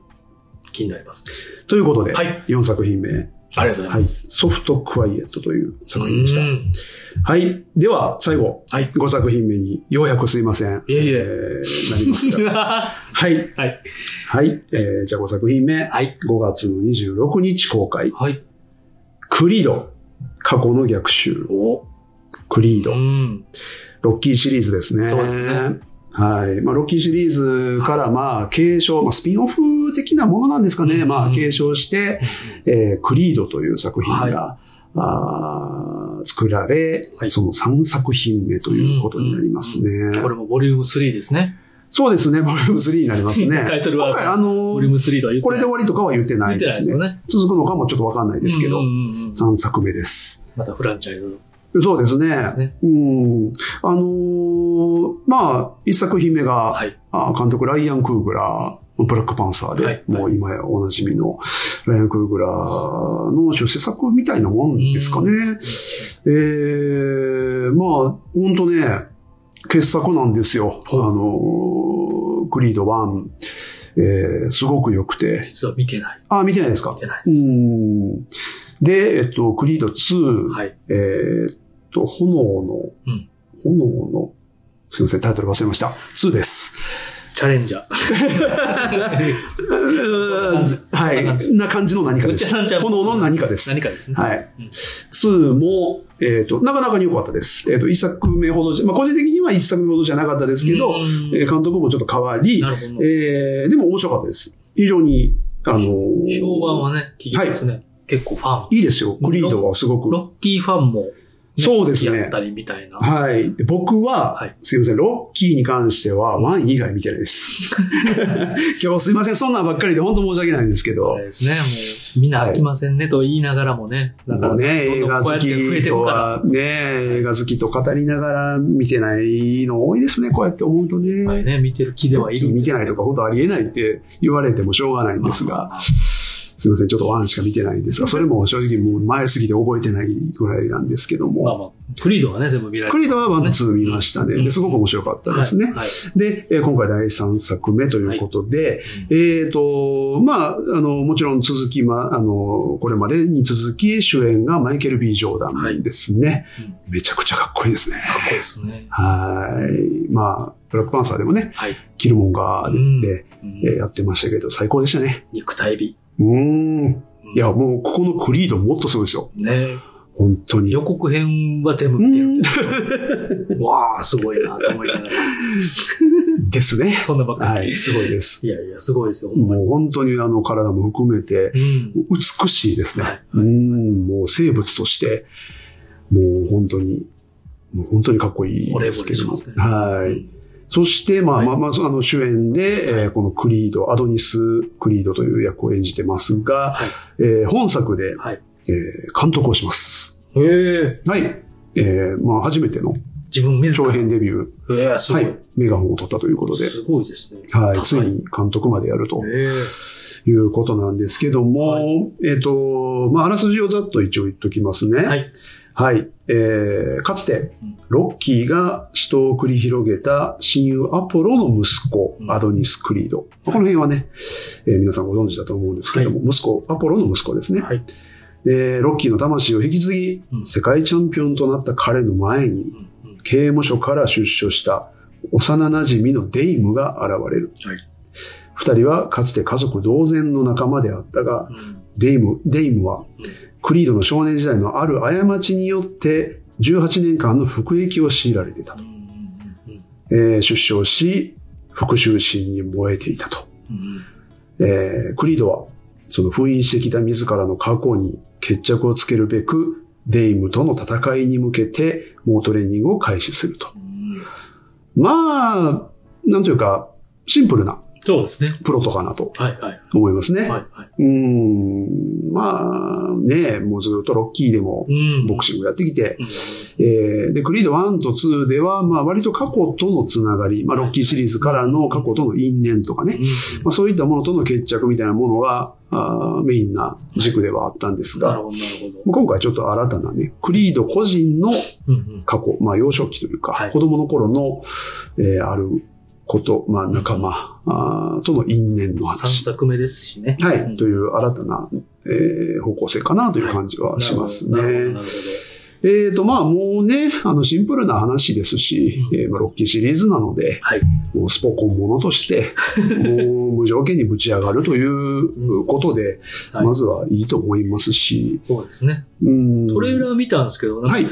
気になります。ということで、はい4作品目、ありがとうございはい、ます。ソフトクワイエットという作品でしたう。んはい。では、最後、はい。5作品目に、ようやくすいません。いえいえーなりますが。は はい。い。はい。えーじゃあ5作品目。はい。5月の26日公開。はい。クリード。過去の逆襲。おクリード。うん。ロッキーシリーズですね。そうですねはい。まあ、ロッキーシリーズから、まあ、継承、まあ、スピンオフ的なものなんですかね。うんまあ、継承して、えークリードという作品が、はあー作られ、はいその3作品目ということになりますね。これもボリューム3ですね。そうですね。ボリューム3になりますね。タイトルはあのボリューム3とは言ってこれで終わりとかは言ってないですね。すよね。続くのかもちょっとわかんないですけど、うんうんうんうん3作目です。またフランチャイズそうですね。ですね。うん。あのーまあ、一作品目が、はい。あ監督ライアン・クーグラー、ブラックパンサーで、はいもう今やおなじみのライアン・クーグラーの出世作みたいなもんですかね。えー、まあ、本当ね、傑作なんですよ。あはいのークリード1、えー、すごく良くて。実は見てない。あ、見てないですか？見てない。うん。で、えっと、クリード2、はい。えーっと、炎の、うん炎の、すいません、タイトル忘れました。2です。チャレンジャー。はい。な感じの何かです。炎の何かです。何かですね。はいうん。2も、えーっと、なかなかに良かったです。えーっと、一作目ほどまあ、個人的には一作目ほどじゃなかったですけど、うんえー監督もちょっと変わり。えーでも面白かったです。非常に、あのー評判はね、聞きますね。結構ファン。いいですよ。クリードはすごく。ロッキーファンも、ね、そうですねったりみたいな。はい。で僕は、はいすいません、ロッキーに関しては、ワン以外見てないです。今日すいません、そんなんばっかりで本当申し訳ないんですけどあれ、ですね、もう、みんな飽きませんねと言いながらもね。だかね、映画好きとかね、映画好きと語りながら見てないの多いですね、こうやって思うとね。はいね、見てる気ではいるんです見てないとか本当ありえないって言われてもしょうがないんですが、まあすいません、ちょっと one しか見てないんですが、それも正直もう前すぎて覚えてないぐらいなんですけども、まあまあ、クリードはね、全部見られクリードは one と two 見ましたね。すごく面白かったですね。はい。はいで、えー今回第3作目ということで、えっ、と、まあ、あの、もちろん続き、まあ、あの、これまでに続き主演がマイケル・ B・ ジョーダンですね。うんめちゃくちゃかっこいいですね。かっこいいですね。はい。まあ、ブラックパンサーでもね、はい。キルモンガーで、うんえーやってましたけど、最高でしたね。肉体美。うーん。うんいや、もう、ここのクリードもっとすごいですよ。ね本当に。予告編は全部見てる。わあ、すごいなと思いながら。ですね。そんなばっかり。はい、すごいです。いやいや、すごいですよ。もう本当にあの体も含めて、うん。美しいですね。はいうん、もう生物として、もう本当に、もう本当にかっこいいですけどねはい。そして、まあ、はいまあ、まあ、あの、主演で、えーこのクリード、アドニス・クリードという役を演じてますが、はい。えー本作で、はい。えー監督をします。へえ。はい。えーまあ、初めての自分自ら。長編デビュー、ええ、すご。はいい、メガホンを取ったということで、すごいですね。はい、高ついに監督までやるとえいうことなんですけども、はえっ、と、まあ、あらすじをざっと一応言っときますね。え。はい。はい。えー、かつてうん、ロッキーが死闘を繰り広げた親友アポロの息子、うんアドニス・クリード。この辺はね、えー皆さんご存知だと思うんですけれども、息子、アポロの息子ですね。はい。で、ロッキーの魂を引き継ぎ、うん世界チャンピオンとなった彼の前に、刑務所から出所した幼馴染のデイムが現れる。はい二人はかつて家族同然の仲間であったが、うんデイム、デイムはうん、クリードの少年時代のある過ちによって、18年間の服役を強いられていたと。えー出生し、復讐心に燃えていたと。うんえークリードは、その封印してきた自らの過去に決着をつけるべく、デイムとの戦いに向けて、猛トレーニングを開始すると。うんまあ、なんというか、シンプルなそうですね。プロトかなと。はいはい。思いますね。はいはい。うーん、まあ、ね、もうずっとロッキーでもうん。ボクシングやってきて、うん。えーで、クリード1と2では、まあ割と過去とのつながり、まあロッキーシリーズからの過去との因縁とかね、まあ、そういったものとの決着みたいなものがあーメインな軸ではあったんですが、なるほど、なるほど。今回ちょっと新たなね、クリード個人のうんうん。過去、まあ幼少期というか、はい。子供の頃の、えーあること、まあ仲間、あーとの因縁の三話。作目ですしね。はい、うんという新たな、えー方向性かなという感じはしますね。なるほど、なるほえーと、まあもうね、あのシンプルな話ですし、うんえーまあ、ロッキーシリーズなので、はいもうスポコンものとして、もう無条件にぶち上がるということで、はいまずはいいと思いますし、ど。そうですね。うん。トレーラー見たんですけど、はい。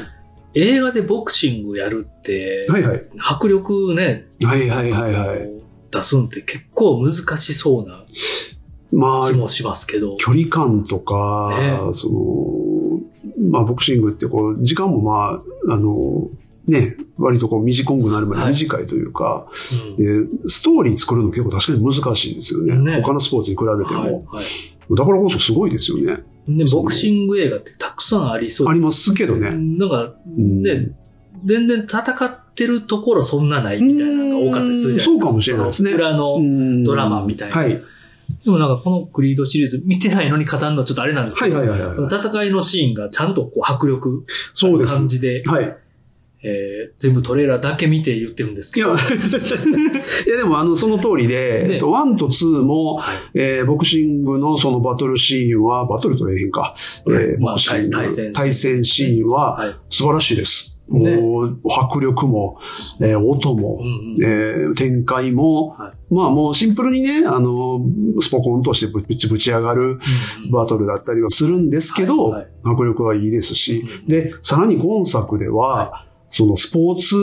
映画でボクシングやるって、はいはい。迫力ね、はいはいはいはい。出すんって結構難しそうなまあ気、もしますけど。距離感とか、ねその、まあボクシングってこう、時間もまあ、あの、ね、割とこう短くなるまではい短いというか、うんで、ストーリー作るの結構確かに難しいですよね。ね他のスポーツに比べても。はいはいだからこそすごいですよね。で、そうボクシング映画ってたくさんありそうありますけどね。なんか、うんね、全然戦ってるところそんなないみたいなのが多かったりするじゃないですか。うんそうかもしれないですね裏の、ドドラマみたいなはい。でもなんかこのクリードシリーズ見てないのに語るのはちょっとあれなんですけど、はいはいはい戦いのシーンがちゃんとこう迫力そうです。感じで、はい。えー全部トレーラーだけ見て言ってるんですいや、けど。いや でもあの、その通りで、ね。えっと、1と2も、はい。えーボクシングのそのバトルシーンは、バトルと言えへんか、えーまあボクシング対戦対戦シーンははい。素晴らしいです。ね。もう、迫力も、えー音も、うんうん。えー展開も、はまあもうシンプルにね、あの、スポコンとしてぶちぶち上がるうんうん。バトルだったりはするんですけど、はい。はい。迫力はいいですし、うんで、さらに今作では、そのスポーツ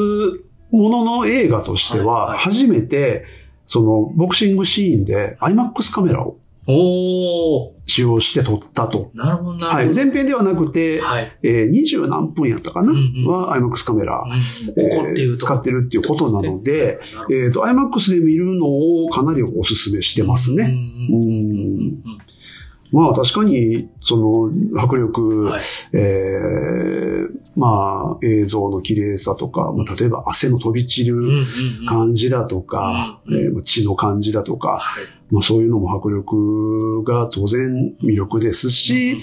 ものの映画としては初めて、そのボクシングシーンで IMAX カメラをおー、使用して撮ったと。なるほど、なるほど。はい。前編ではなくて、はい。えー、20何分やったかな、うんうんは IMAX カメラ、うんえー使ってるっていうことなので、えっ、と、IMAX で見るのをかなりお勧めしてますね。うんうんうんまあ確かに、その、迫力、はい。えーまあ映像の綺麗さとか、まあ例えば汗の飛び散る感じだとか、うんえ血の感じだとか、はい。まあそういうのも迫力が当然魅力ですし、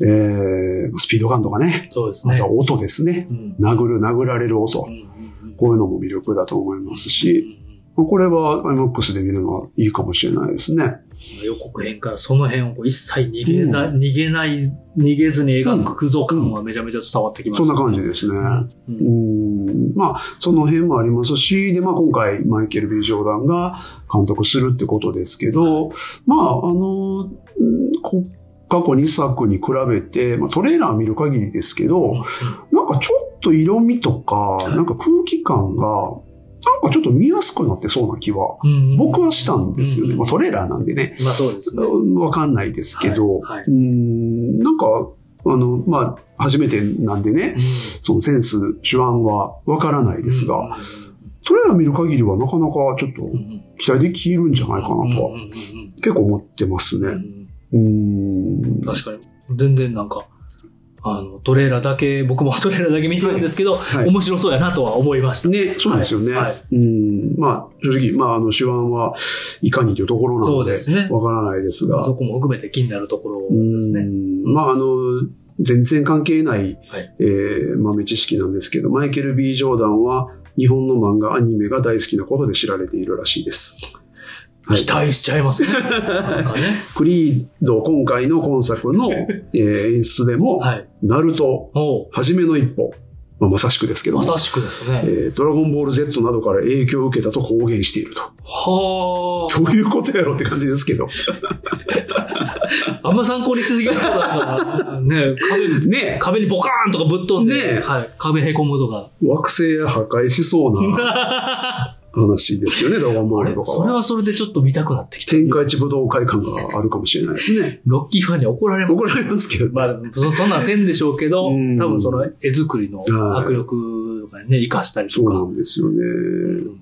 えースピード感とかね、そうですね。また。音ですね。うん。殴る、殴られる音。うん。うんうん。こういうのも魅力だと思いますし、まあこれは IMAX で見るのはいいかもしれないですね。予告編からその辺をこう一切逃げざ、逃げない、逃げずに描く空像感はめちゃめちゃ伝わってきました。そんな感じですね。うん。うーん。まあ、その辺もありますし、で、まあ今回、マイケル・ B・ ジョーダンが監督するってことですけど、まあ、あの、過去2作に比べて、まあトレーラー見る限りですけど、なんかちょっと色味とか、い。なんか空気感が、なんかちょっと見やすくなってそうな気は、うん僕はしたんですよね。うんまあトレーラーなんでね、まあそうですね。わかんないですけど、はいはいうんなんか、あの、まあ、初めてなんでね、そのセンス、手腕はわからないですが、トレーラー見る限りはなかなかちょっと期待できるんじゃないかなとは結構思ってますね。んうーん。確かに。全然なんか、あの、トレーラーだけ、僕もトレーラーだけ見てるんですけど、はい面白そうやなとは思いました。ね、そうですよね。はいはいうん。まあ、正直、まあ、あの、手腕はいかにというところなそうので、ですね。わからないですが。そこも含めて気になるところですね。うんまあ、あの、全然関係ない、はいえー豆知識なんですけど、マイケル・ B・ ジョーダンは日本の漫画、アニメが大好きなことで知られているらしいです。はい期待しちゃいますね。なんかね。クリード、今回の今作の、えー演出でも、はい。ナルト、おうはじめの一歩、まあ、まさしくですけども、まさしくですね。えードラゴンボール Z などから影響を受けたと公言していると。はあ。どういうことやろうって感じですけど。あんま参考にしすぎなんか、ね、壁に、ね壁にボカーンとかぶっ飛んで、ねはい。壁へこむとか。惑星破壊しそうな話ですよね、ドラゴンボールとかは。それはそれでちょっと見たくなってきた。天下一武道会感があるかもしれないですね。ロッキーファンに怒られます。怒られますけど。まあ、そそんなんせんでしょうけど、うん多分その絵作りのはい迫力とかね、活かしたりとか。そうなんですよね。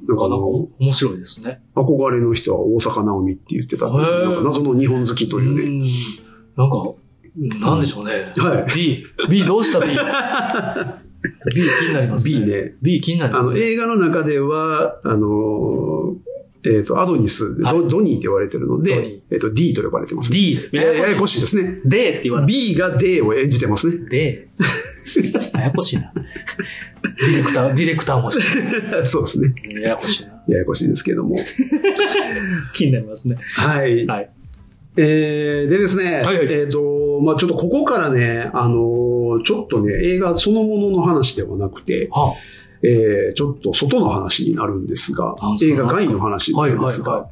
なんかあなんかの、面白いですね。憧れの人は大阪直美って言ってた。なんか謎の日本好きというね。うんなんか、なんでしょうね。はい。B、B どうした？B? B 気になりますね。B ね。B 気になりあの、ますね。映画の中では、あの、えっ、と、アドニス、はいドドニーって言われてるのでー、えっ、と、D と呼ばれてます、ね。D。ややこしいですね。でって言われて。B が D を演じてますね。で、ややこしいな。ディレクター、ディレクターもして。そうですね。ややこしいな。ややこしいですけども。気になりますね。はい。はい。えー、でですね、はいはいえっ、と、まあちょっとここからね、あのーちょっとね、映画そのものの話ではなくて、はえー、ちょっと外の話になるんですが映画外の話あ、はいなんですが、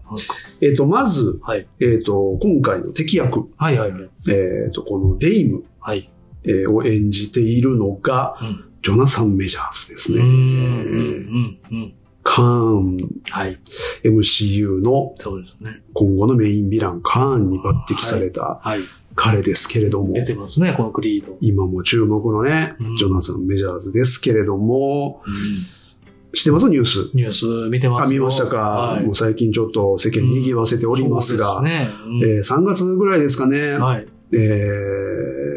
えっ、と、まず、はい。えっ、と、今回の敵役、はいはいはい。えっ、と、このデイム、はい。えーを演じているのが、うん。ジョナサン・メジャーズですね。うん、うん、うん、うん。カーン、はい。MCU の。今後のメインヴィラン、カーンに抜擢されたはい。彼ですけれども、出てますね、このクリード。今も注目のねうん、ジョナサン・メジャーズですけれども、うん。知ってます？ニュース。ニュース見てますよ。あ、見ましたか、はい。もう最近ちょっと世間賑わせておりますが、そうですね。うんえー3月ぐらいですかね、はい。え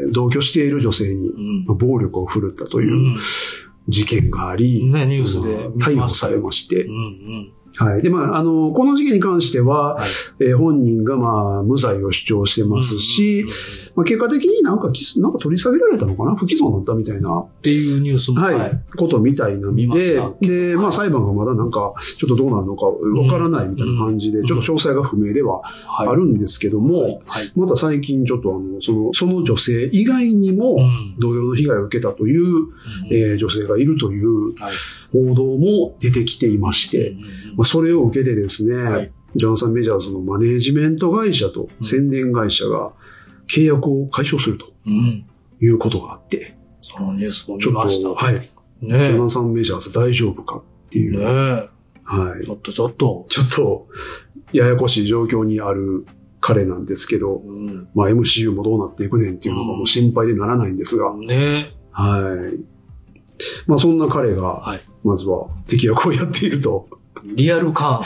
ー同居している女性に暴力を振るったといううん。事件があり、ね、ニュースで。逮捕されまして。う、んうん。はい。で、まあ、あの、この事件に関しては、はい。えー本人がまあ、無罪を主張してますし、まあ、結果的になんかなんか取り下げられたのかな？不起訴になったみたいな、っていうニュースも。はい、ことみたいなんでで、まあ、裁判がまだなんか、ちょっとどうなるのかわからないみたいな感じで、うん。ちょっと詳細が不明でははい。あるんですけども、はい。また最近ちょっとあの、その、その女性以外にもう、ん。同様の被害を受けたという、えー女性がいるというはい報道も出てきていまして、うんまあ、それを受けてですね、はい。ジョナサン・メジャーズのマネージメント会社とうん。宣伝会社が契約を解消するとうん。いうことがあって、そのニュースもちょっ見ました。と、はい、ジねョナサン・メジャーズ大丈夫かっていう、ね。はい。ちょ、っとちょっと。ちょっとややこしい状況にある彼なんですけど、うん。まあ、MCU もどうなっていくねんっていうのがもう心配でならないんですが、ね。はい。まあそんな彼が、はい。まずは敵役をやっていると。リアル感。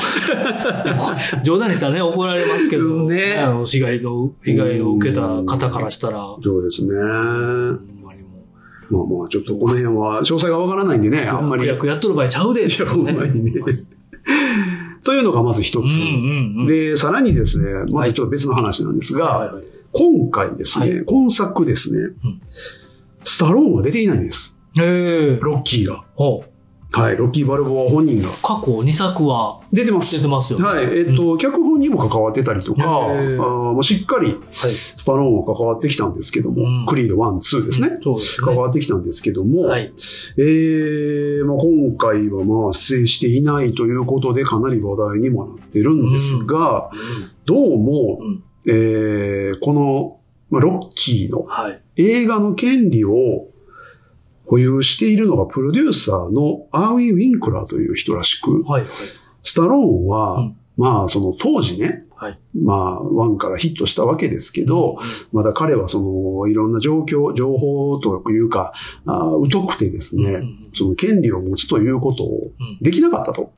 冗談にしたらね、怒られますけど、うんねあの被害の、被害を受けた方からしたら、ほそうですね。んまあまあ、ちょっとこの辺は詳細がわからないんでね、あんまり。役やっとる場合ちゃうで、ほんまにね。というのがまず一つ。うんうんうん。で、さらにですね、まずちょっと別の話なんですが、はいはい今回ですね、は今作ですね、うんスタローンは出ていないんです。へえ。ロッキーが。ほう。はい、ロッキー・バルボア本人が。過去2作は出てます。出てますよ。はい、えっ、と、脚本にも関わってたりとか、あーもうしっかりはい。スタローンは関わってきたんですけども、うんクリード1、2ですね。そうですね。関わってきたんですけども、はい。えーまあ、今回はまあ出演していないということでかなり話題にもなってるんですが、うんどうも、うんえーこの、まあ、ロッキーのはい。映画の権利を保有しているのがプロデューサーのアーウィー・ウィンクラーという人らしく、はい。はい。スタローンは、うんまあその当時ね、はい。まあワンからヒットしたわけですけど、まだ彼はそのいろんな状況、情報というか、あー疎くてですね、その権利を持つということをうんできなかったと。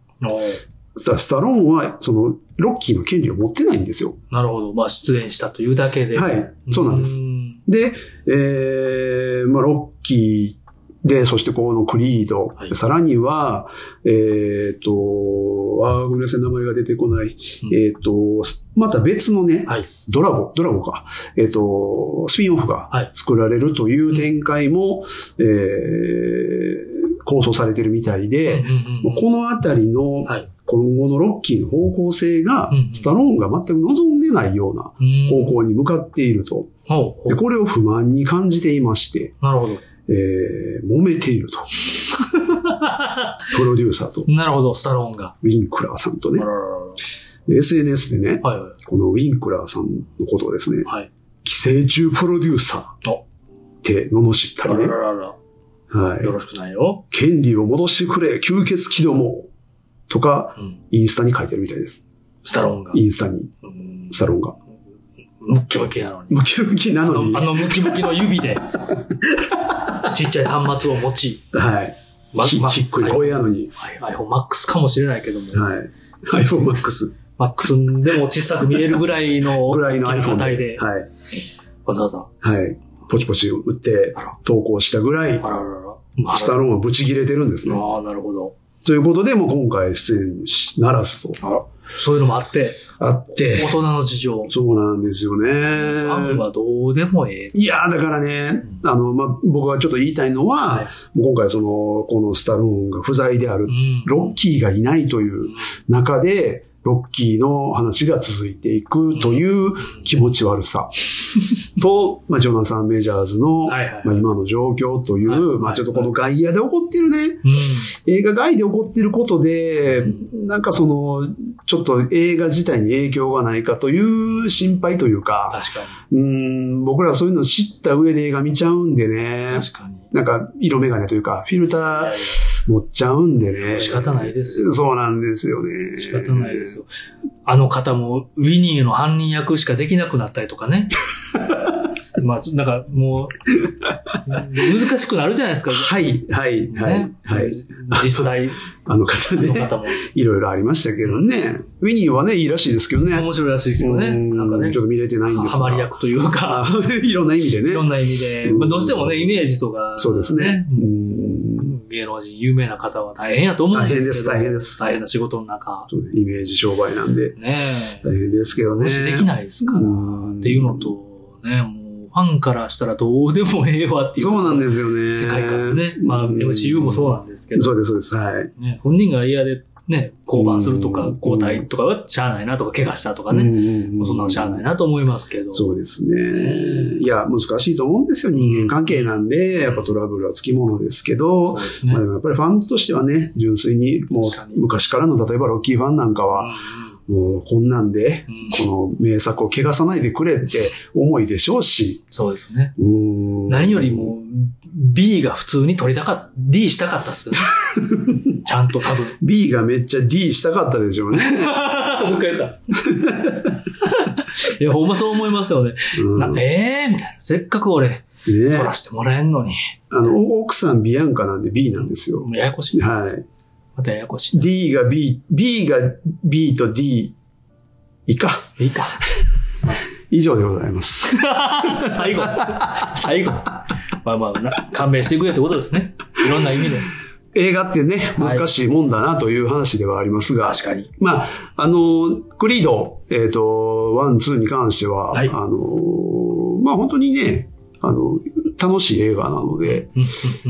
スタスタローンは、その、ロッキーの権利を持ってないんですよ。なるほど。まあ、出演したというだけで。はい。そうなんです。んで、えー、まあ、ロッキーで、そしてこのクリード、はいさらには、えっ、と、あーごめんなさい、名前が出てこない。うんえっ、と、また別のね、はい。ドラゴ、ドラゴか。えっ、と、スピンオフがはい作られるという展開も、えー構想されてるみたいで、うんうんうんこのあたりのはい。今後のロッキーの方向性がスタローンが全く望んでないようなうん方向に向かっていると。で、これを不満に感じていまして、うなるほど。えー揉めていると。プロデューサーと、なるほど、スタローンが。ウィンクラーさんとね SNS でね、はいはい。このウィンクラーさんのことをですね、はい。寄生虫プロデューサーおって罵ったありね。はいよ。ろしくないよ。権利を戻してくれ、吸血鬼どもとか、うん。インスタに書いてるみたいです。スタローンが。インスタに、うんスタローンが。ムッキムキなのに。ムキムキなあのに、の、あのムキムキの指で、ちっちゃい端末を持ち、はい。ままひひっくり声やのに、はい iPhone Max かもしれないけども、はい。iPhone Max Max でも小さく見えるぐらいの、ぐらいの iPhone 値で、で、はい。わざわざ、はい。ポチポチ打って投稿したぐらいあ、らららら。スタローンはブチ切れてるんですね。ああ、なるほど。ということで、もう今回出演しならずとそういうのもあって、あって大、人の事情。そうなんですよね。ファンはどうでもええ。いやーだからね、あの、まあ、僕がちょっと言いたいのは、はいもう今回その、このスタローンが不在であるう、ん。ロッキーがいないという中で、ロッキーの話が続いていくという気持ち悪さ。と、まあ、ジョナサン・メジャーズの、まあ、今の状況という、まあ、ちょっとこの外野で起こってるね、うん。映画外で起こってることで、なんかその、ちょっと映画自体に影響がないかという心配というか、確かうーん、僕らそういうの知った上で映画見ちゃうんでね。に。、確かに。なんか色眼鏡というか、フィルター持っちゃうんでね。仕方ないですよそうなんですよね。仕方ないですよ。あの方も、ウィニーの犯人役しかできなくなったりとかね。まあ、なんかもう、難しくなるじゃないですか。はい、はい、はいね、はい。実際、あの方ね、方もいろいろありましたけどね。ウィニーはね、いいらしいですけどね。面白いらしいですよね。うんなんかねちょっ、と見れてないんですがハマり役というか、あ いろんな意味でね。いろんな意味で、まあ、どうしてもね、イメージとか、そうですね。うん芸能人、有名な方は大変やと思うんですけど。大変です大変です大変な仕事の中。イメージ商売なんで、ねえ。大変ですけどね。もしできないですから。うんっていうのと、ね、もう、ファンからしたらどうでもええわっていう。そうなんですよね。世界観ね。まあ、MCU もそうなんですけど。そうです、そうです。はい。ね、本人が嫌でね、降板するとかうん、交代とかはしゃあないなとか、怪我したとかね。ねもうそんなのしゃあないなと思いますけど。そうですねね。いや、難しいと思うんですよ。人間関係なんで、やっぱトラブルはつきものですけどやっぱりファンとしてはね、純粋にもう昔からの、例えばロッキーファンなんかは、もうこんなんで、この名作を汚さないでくれって思いでしょうし、そうですね。何よりも、B が普通に取りたかった、D したかったっす。ちゃんと多分。B がめっちゃ D したかったでしょうね。もう一回言った。いや、ほんまそう思いますよね。うんなええー、みたいな。せっかく俺、ね取らせてもらえんのに。あの、奥さんビアンカなんで B なんですよ。ややこしい。はい。またややこしい。D が B、B が B と D 以下。いいか。以上でございます。最後。最後。まあまあな、勘弁してくれってことですね。いろんな意味で。映画ってね、難しいもんだなという話ではありますが、確かに。まあ、あの、クリード、えっ、と、 one、two に関しては、はいあの、まあ本当にね、あの、楽しい映画なので、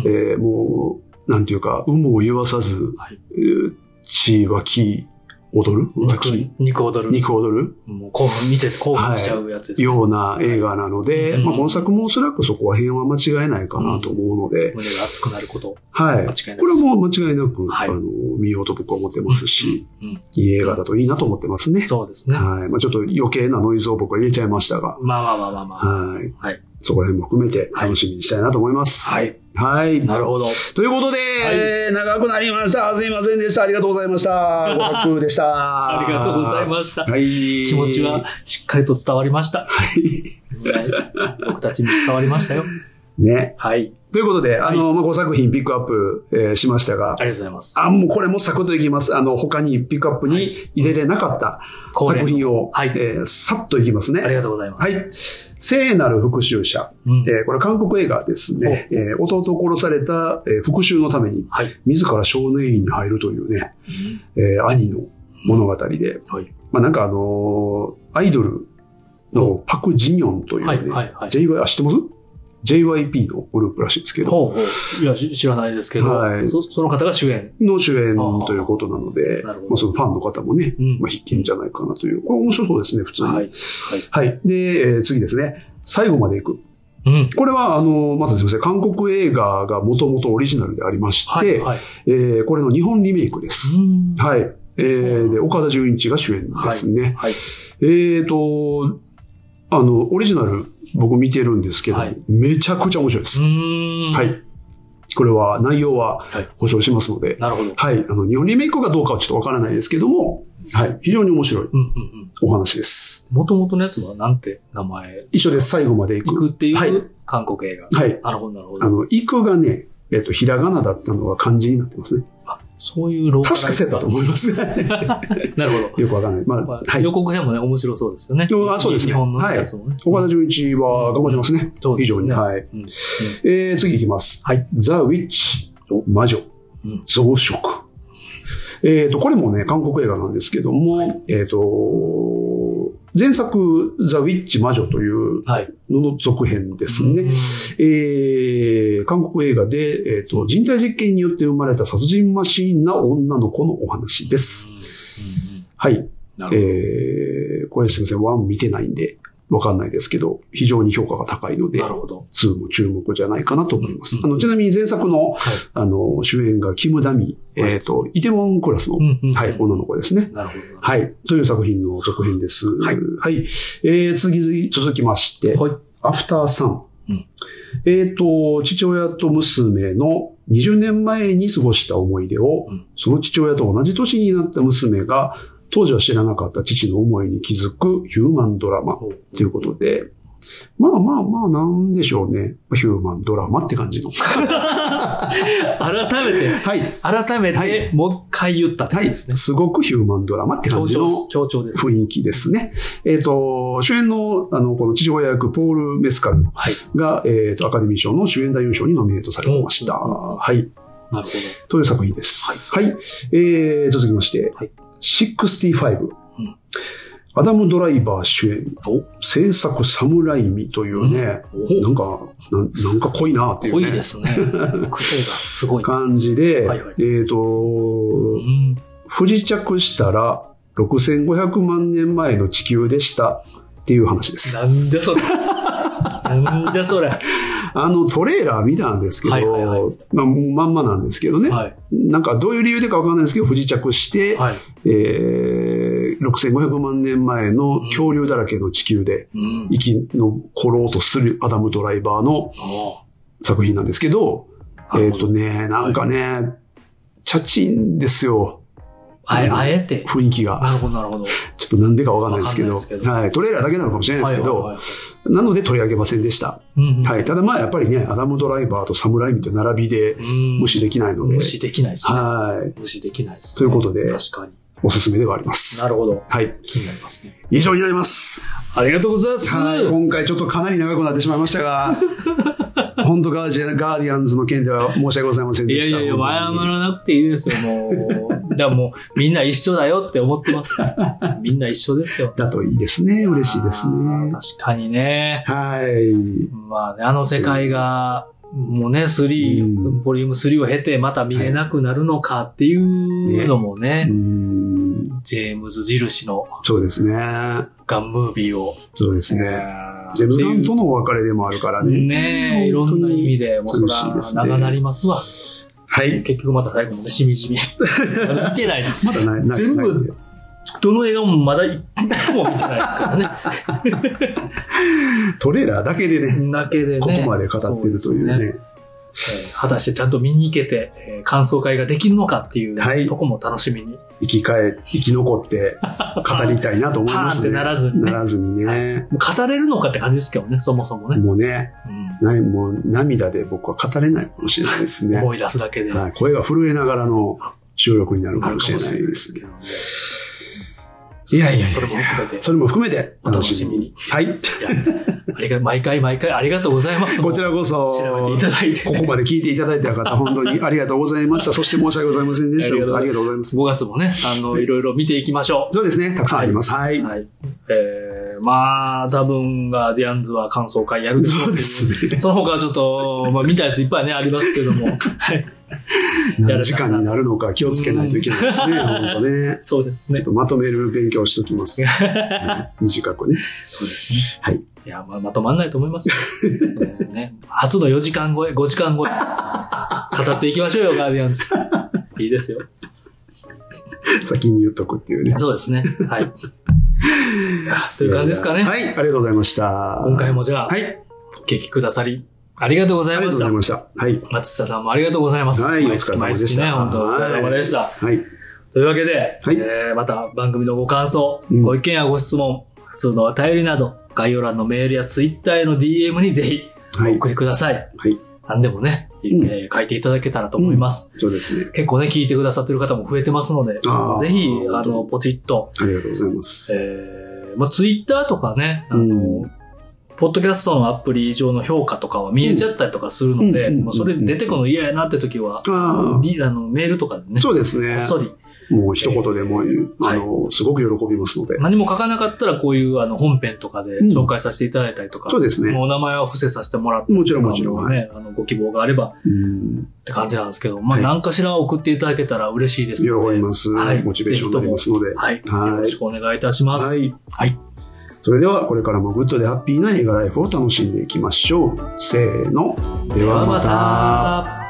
えーもう、なんていうか、有無を言わさず、はいえー血湧き、踊る？湧き肉、肉踊る。肉踊る？もう興奮、見てて興奮しちゃうやつですね。ような映画なので、うんまあ、今作もおそらくそこは辺は間違いないかなと思うので、胸が熱くなること。はい。間違いないこれはもう間違いなく、はいあの、見ようと僕は思ってますし、うん。いい映画だといいなと思ってますね。そうですね。はい。まあ、ちょっと余計なノイズを僕は入れちゃいましたが、まあまあまあまあまあ。はい。はい。そこら辺も含めて楽しみにしたいなと思います。はい。はい。なるほど。ということで、えー長くなりました。すいませんでした。ありがとうございました。ご白でした。ありがとうございました。はい。気持ちはしっかりと伝わりました。はい。僕たちに伝わりましたよ。ね。はい。ということで、はいあの、まあ、5作品ピックアップ、えーしましたがあ、りがとうございます。あ、もうこれもサクッといきます。あの、他にピックアップに入れれなかった作品を、はいえーさっといきますね。ありがとうございます。はい。聖なる復讐者。うんえーこれ韓国映画ですね。えー弟を殺された、えー復讐のために、はい。自ら少年院に入るというね、えー兄の物語で、はい。まあなんかあのーアイドルのパク・ジニョンというね、はい。はい。はい。JY、あ、知ってます？?JYP のグループらしいですけど。いや、し知らないですけど、はいそその方が主演。の主演ということなので、なるほどまあ、そのファンの方もね、うんまあ、必見じゃないかなという。これ面白そうですね、普通に。ははい。い。はい。で、えー次ですね。最後まで行く。うん。これは、あの、またすみません。韓国映画がもともとオリジナルでありまして、はい。はい。えーこれの日本リメイクです。うんはい。えーで、岡田准一が主演ですね。はい。えーと、あの、オリジナル僕見てるんですけど、はいめちゃくちゃ面白いです。うん。はい。これは内容ははい保証しますので、なるほど。はい。あの、日本リメイクがどうかはちょっとわからないですけども、はい。非常に面白い。お話です。もともとのやつはなんて名前？一緒です。最後まで行く。行くっていはいう韓国映画。はい。なるほど、なるほど。あの、行くがね、えっと、ひらがなだったのが漢字になってますね。あそういうローカル確かそうやったと思います。なるほど。よくわかんない。まあ、まあはい。予告編もね、面白そうですよね。あそうですね日本のやつもね。岡田准一は頑張ってますね。そうですね非常に。はい。えー、次いきます。はい。ザ・ウィッチお、魔女うん、増殖。えっ、と、これもね、韓国映画なんですけども、えっ、と、前作、ザ・ウィッチ・魔女というはい。のの続編ですね。うんえー、韓国映画で、えっ、と、人体実験によって生まれた殺人マシーンな女の子のお話です。はい。えー、これすみません、ワン見てないんで、わかんないですけど、非常に評価が高いので、なるほど。2も注目じゃないかなと思います。うんあの、ちなみに前作の、はいあの、主演がキム・ダミ、はいえっ、と、イテウォンクラスの、うんうんはい、女の子ですね。なるほど。はい。という作品の続編です。はいはい。えー、次、続きまして、はい。アフターサン。うんえっ、と、父親と娘の20年前に過ごした思い出を、うんその父親と同じ年になった娘が、当時は知らなかった父の思いに気づくヒューマンドラマということで、まあまあまあ、なんでしょうね。ヒューマンドラマって感じの。改めて、はい。改めはいて、もう一回言ったってはい。ことですね。すごくヒューマンドラマって感じの。雰囲気ですね。えっ、と、主演の、あの、この父親役、ポール・メスカルはい。が、えっ、と、アカデミー賞の主演男優賞にノミネートされてました。おはい。なるほという作品です。はい。えー、続きまして、はい65、うんアダム・ドライバー主演、お制作サムライミというね、ど。なんかな、なんか濃いなっていうね。濃いですね。癖がすごい。感じで、はいはいえっ、と、うん不時着したら6500万年前の地球でしたっていう話です。なんでそれ。なんでそれ。はあのトレーラー見たんですけど、はいはいはまあ、まんまなんですけどね、い。なんかどういう理由でかわかんないですけど、不時着して、はい。えー、6500万年前の恐竜だらけの地球でうん。生き残ろうとするアダム・ドライバーの作品なんですけど、えっ、とね、なんかね、チャチンですよ。あえ、あえて。雰囲気が。なるほど、なるほど。ちょっとなんでかわかんないですけどはい。トレーラーだけなのかもしれないですけど、なので取り上げませんでした。はいうんうんはい。ただまあやっぱりね、アダム・ドライバーとサムライミと並びでうん無視できないので、無視できないですね。はい。無視できないですね。ということで確かに。おすすめではあります。なるほど。はい。気になりますね。以上になります。ありがとうございます。はい。今回ちょっとかなり長くなってしまいましたが、本当ガージアガーディアンズの件では申し訳ございませんでした。いやいやいや、謝らなくていいですよ、もう。だもう、みんな一緒だよって思ってます。みんな一緒ですよ。だといいですね。嬉しいですね。確かにね。はい。まあね、あの世界が、もうね、3、うんボリューム3を経てまた見れなくなるのかっていうのもね、うーん。ジェームズ印のそうですね。ガンムービーを。そうですね。えームズ・ガンとのお別れでもあるからね。ねえ、いろんな意味で、もうそ長なりますわ。はい。結局また最後までしみじみ。見てないです。まだない、ない。全部どの映画もまだ一個も見てないですからね。トレーラーだけでね、だけでね。ここまで語ってるというね。えー果たしてちゃんと見に行けて、えー感想会ができるのかっていうはいとこも楽しみに。生き返、生き残って 語りたいなと思いますね。てならずにねならずにね。もう語れるのかって感じですけどね、そもそもね。もうね、うんない、もう涙で僕は語れないかもしれないですね。思い出すだけで。はい、声が震えながらの収録になるかもしれないですけど。いやいやいやそれも含めて。それも含めて楽しみに。はい。いやありが、毎回毎回ありがとうございます。こちらこそ、調べていただいて。ここまで聞いていただいた方、本当にありがとうございました。そして申し訳ございませんでした。ありがとうございます。5月もね、あの、いろいろ見ていきましょそうですね。たくさんあります。はい。う。はい。えー、まあ、多分、ガーディアンズは感想会やるでしょそうですね。その他はちょっと、まあ、見たやついっぱいね、ありますけども。はい。何時間になるのか気をつけないといけないですね。本当ね。そうですねちょっ。とまとめる勉強をしときます。う ん短くね。そうですね。はい。いや、まあ、まとまんないと思いますよ。ね、初の4時間超え、5時間超え。語っていきましょうよ、ガーディアンズ。いいですよ。先に言っとくっていうね。そうですね。はい。という感じですかね。はい。ありがとうございました。今回もじゃあ、はい。お聞きくださり、ありがとうございありがとうましたござい。ました。はい。松下さんもありがとうございます。はい。お毎疲れ様でした。月ね、本当お疲れ様でした。はい。というわけで、はいえーまた番組のご感想、うんご意見やご質問、普通のお便りなど、概要欄のメールやツイッターへの DM にぜひはい。お送りください。はい。何でもね、うん。えー書いていただけたらと思います。そうですね。結構ね、聞いてくださってる方も増えてますのでぜひ、あの、ポチッと、ありがとうございます。えーまあ、ツイッターとかね、あの、うん。ポッドキャストのアプリ上の評価とかは見えちゃったりとかするので、うん。まあそれ出てくるの嫌やなって時は、あリあのメールとかでねあ、、そうですね。こっ。そり、もう一言でも、あの、すごく喜びますので。何も書かなかったらこういうあの本編とかで紹介させていただいたりとか、そうですね。お名前は伏せさせてもらって、もちろんもちろん。はい。ね、あのご希望があればうん。って感じなんですけど、まあはい何かしら送っていただけたら嬉しいですので、喜びます。はいモチベーションになりますので。はい、はいよろしくお願いいたします。はい。はい。それでは、これからもグッドでハッピーな映画ライフを楽しんでいきましょう。せーの。ではまた。た。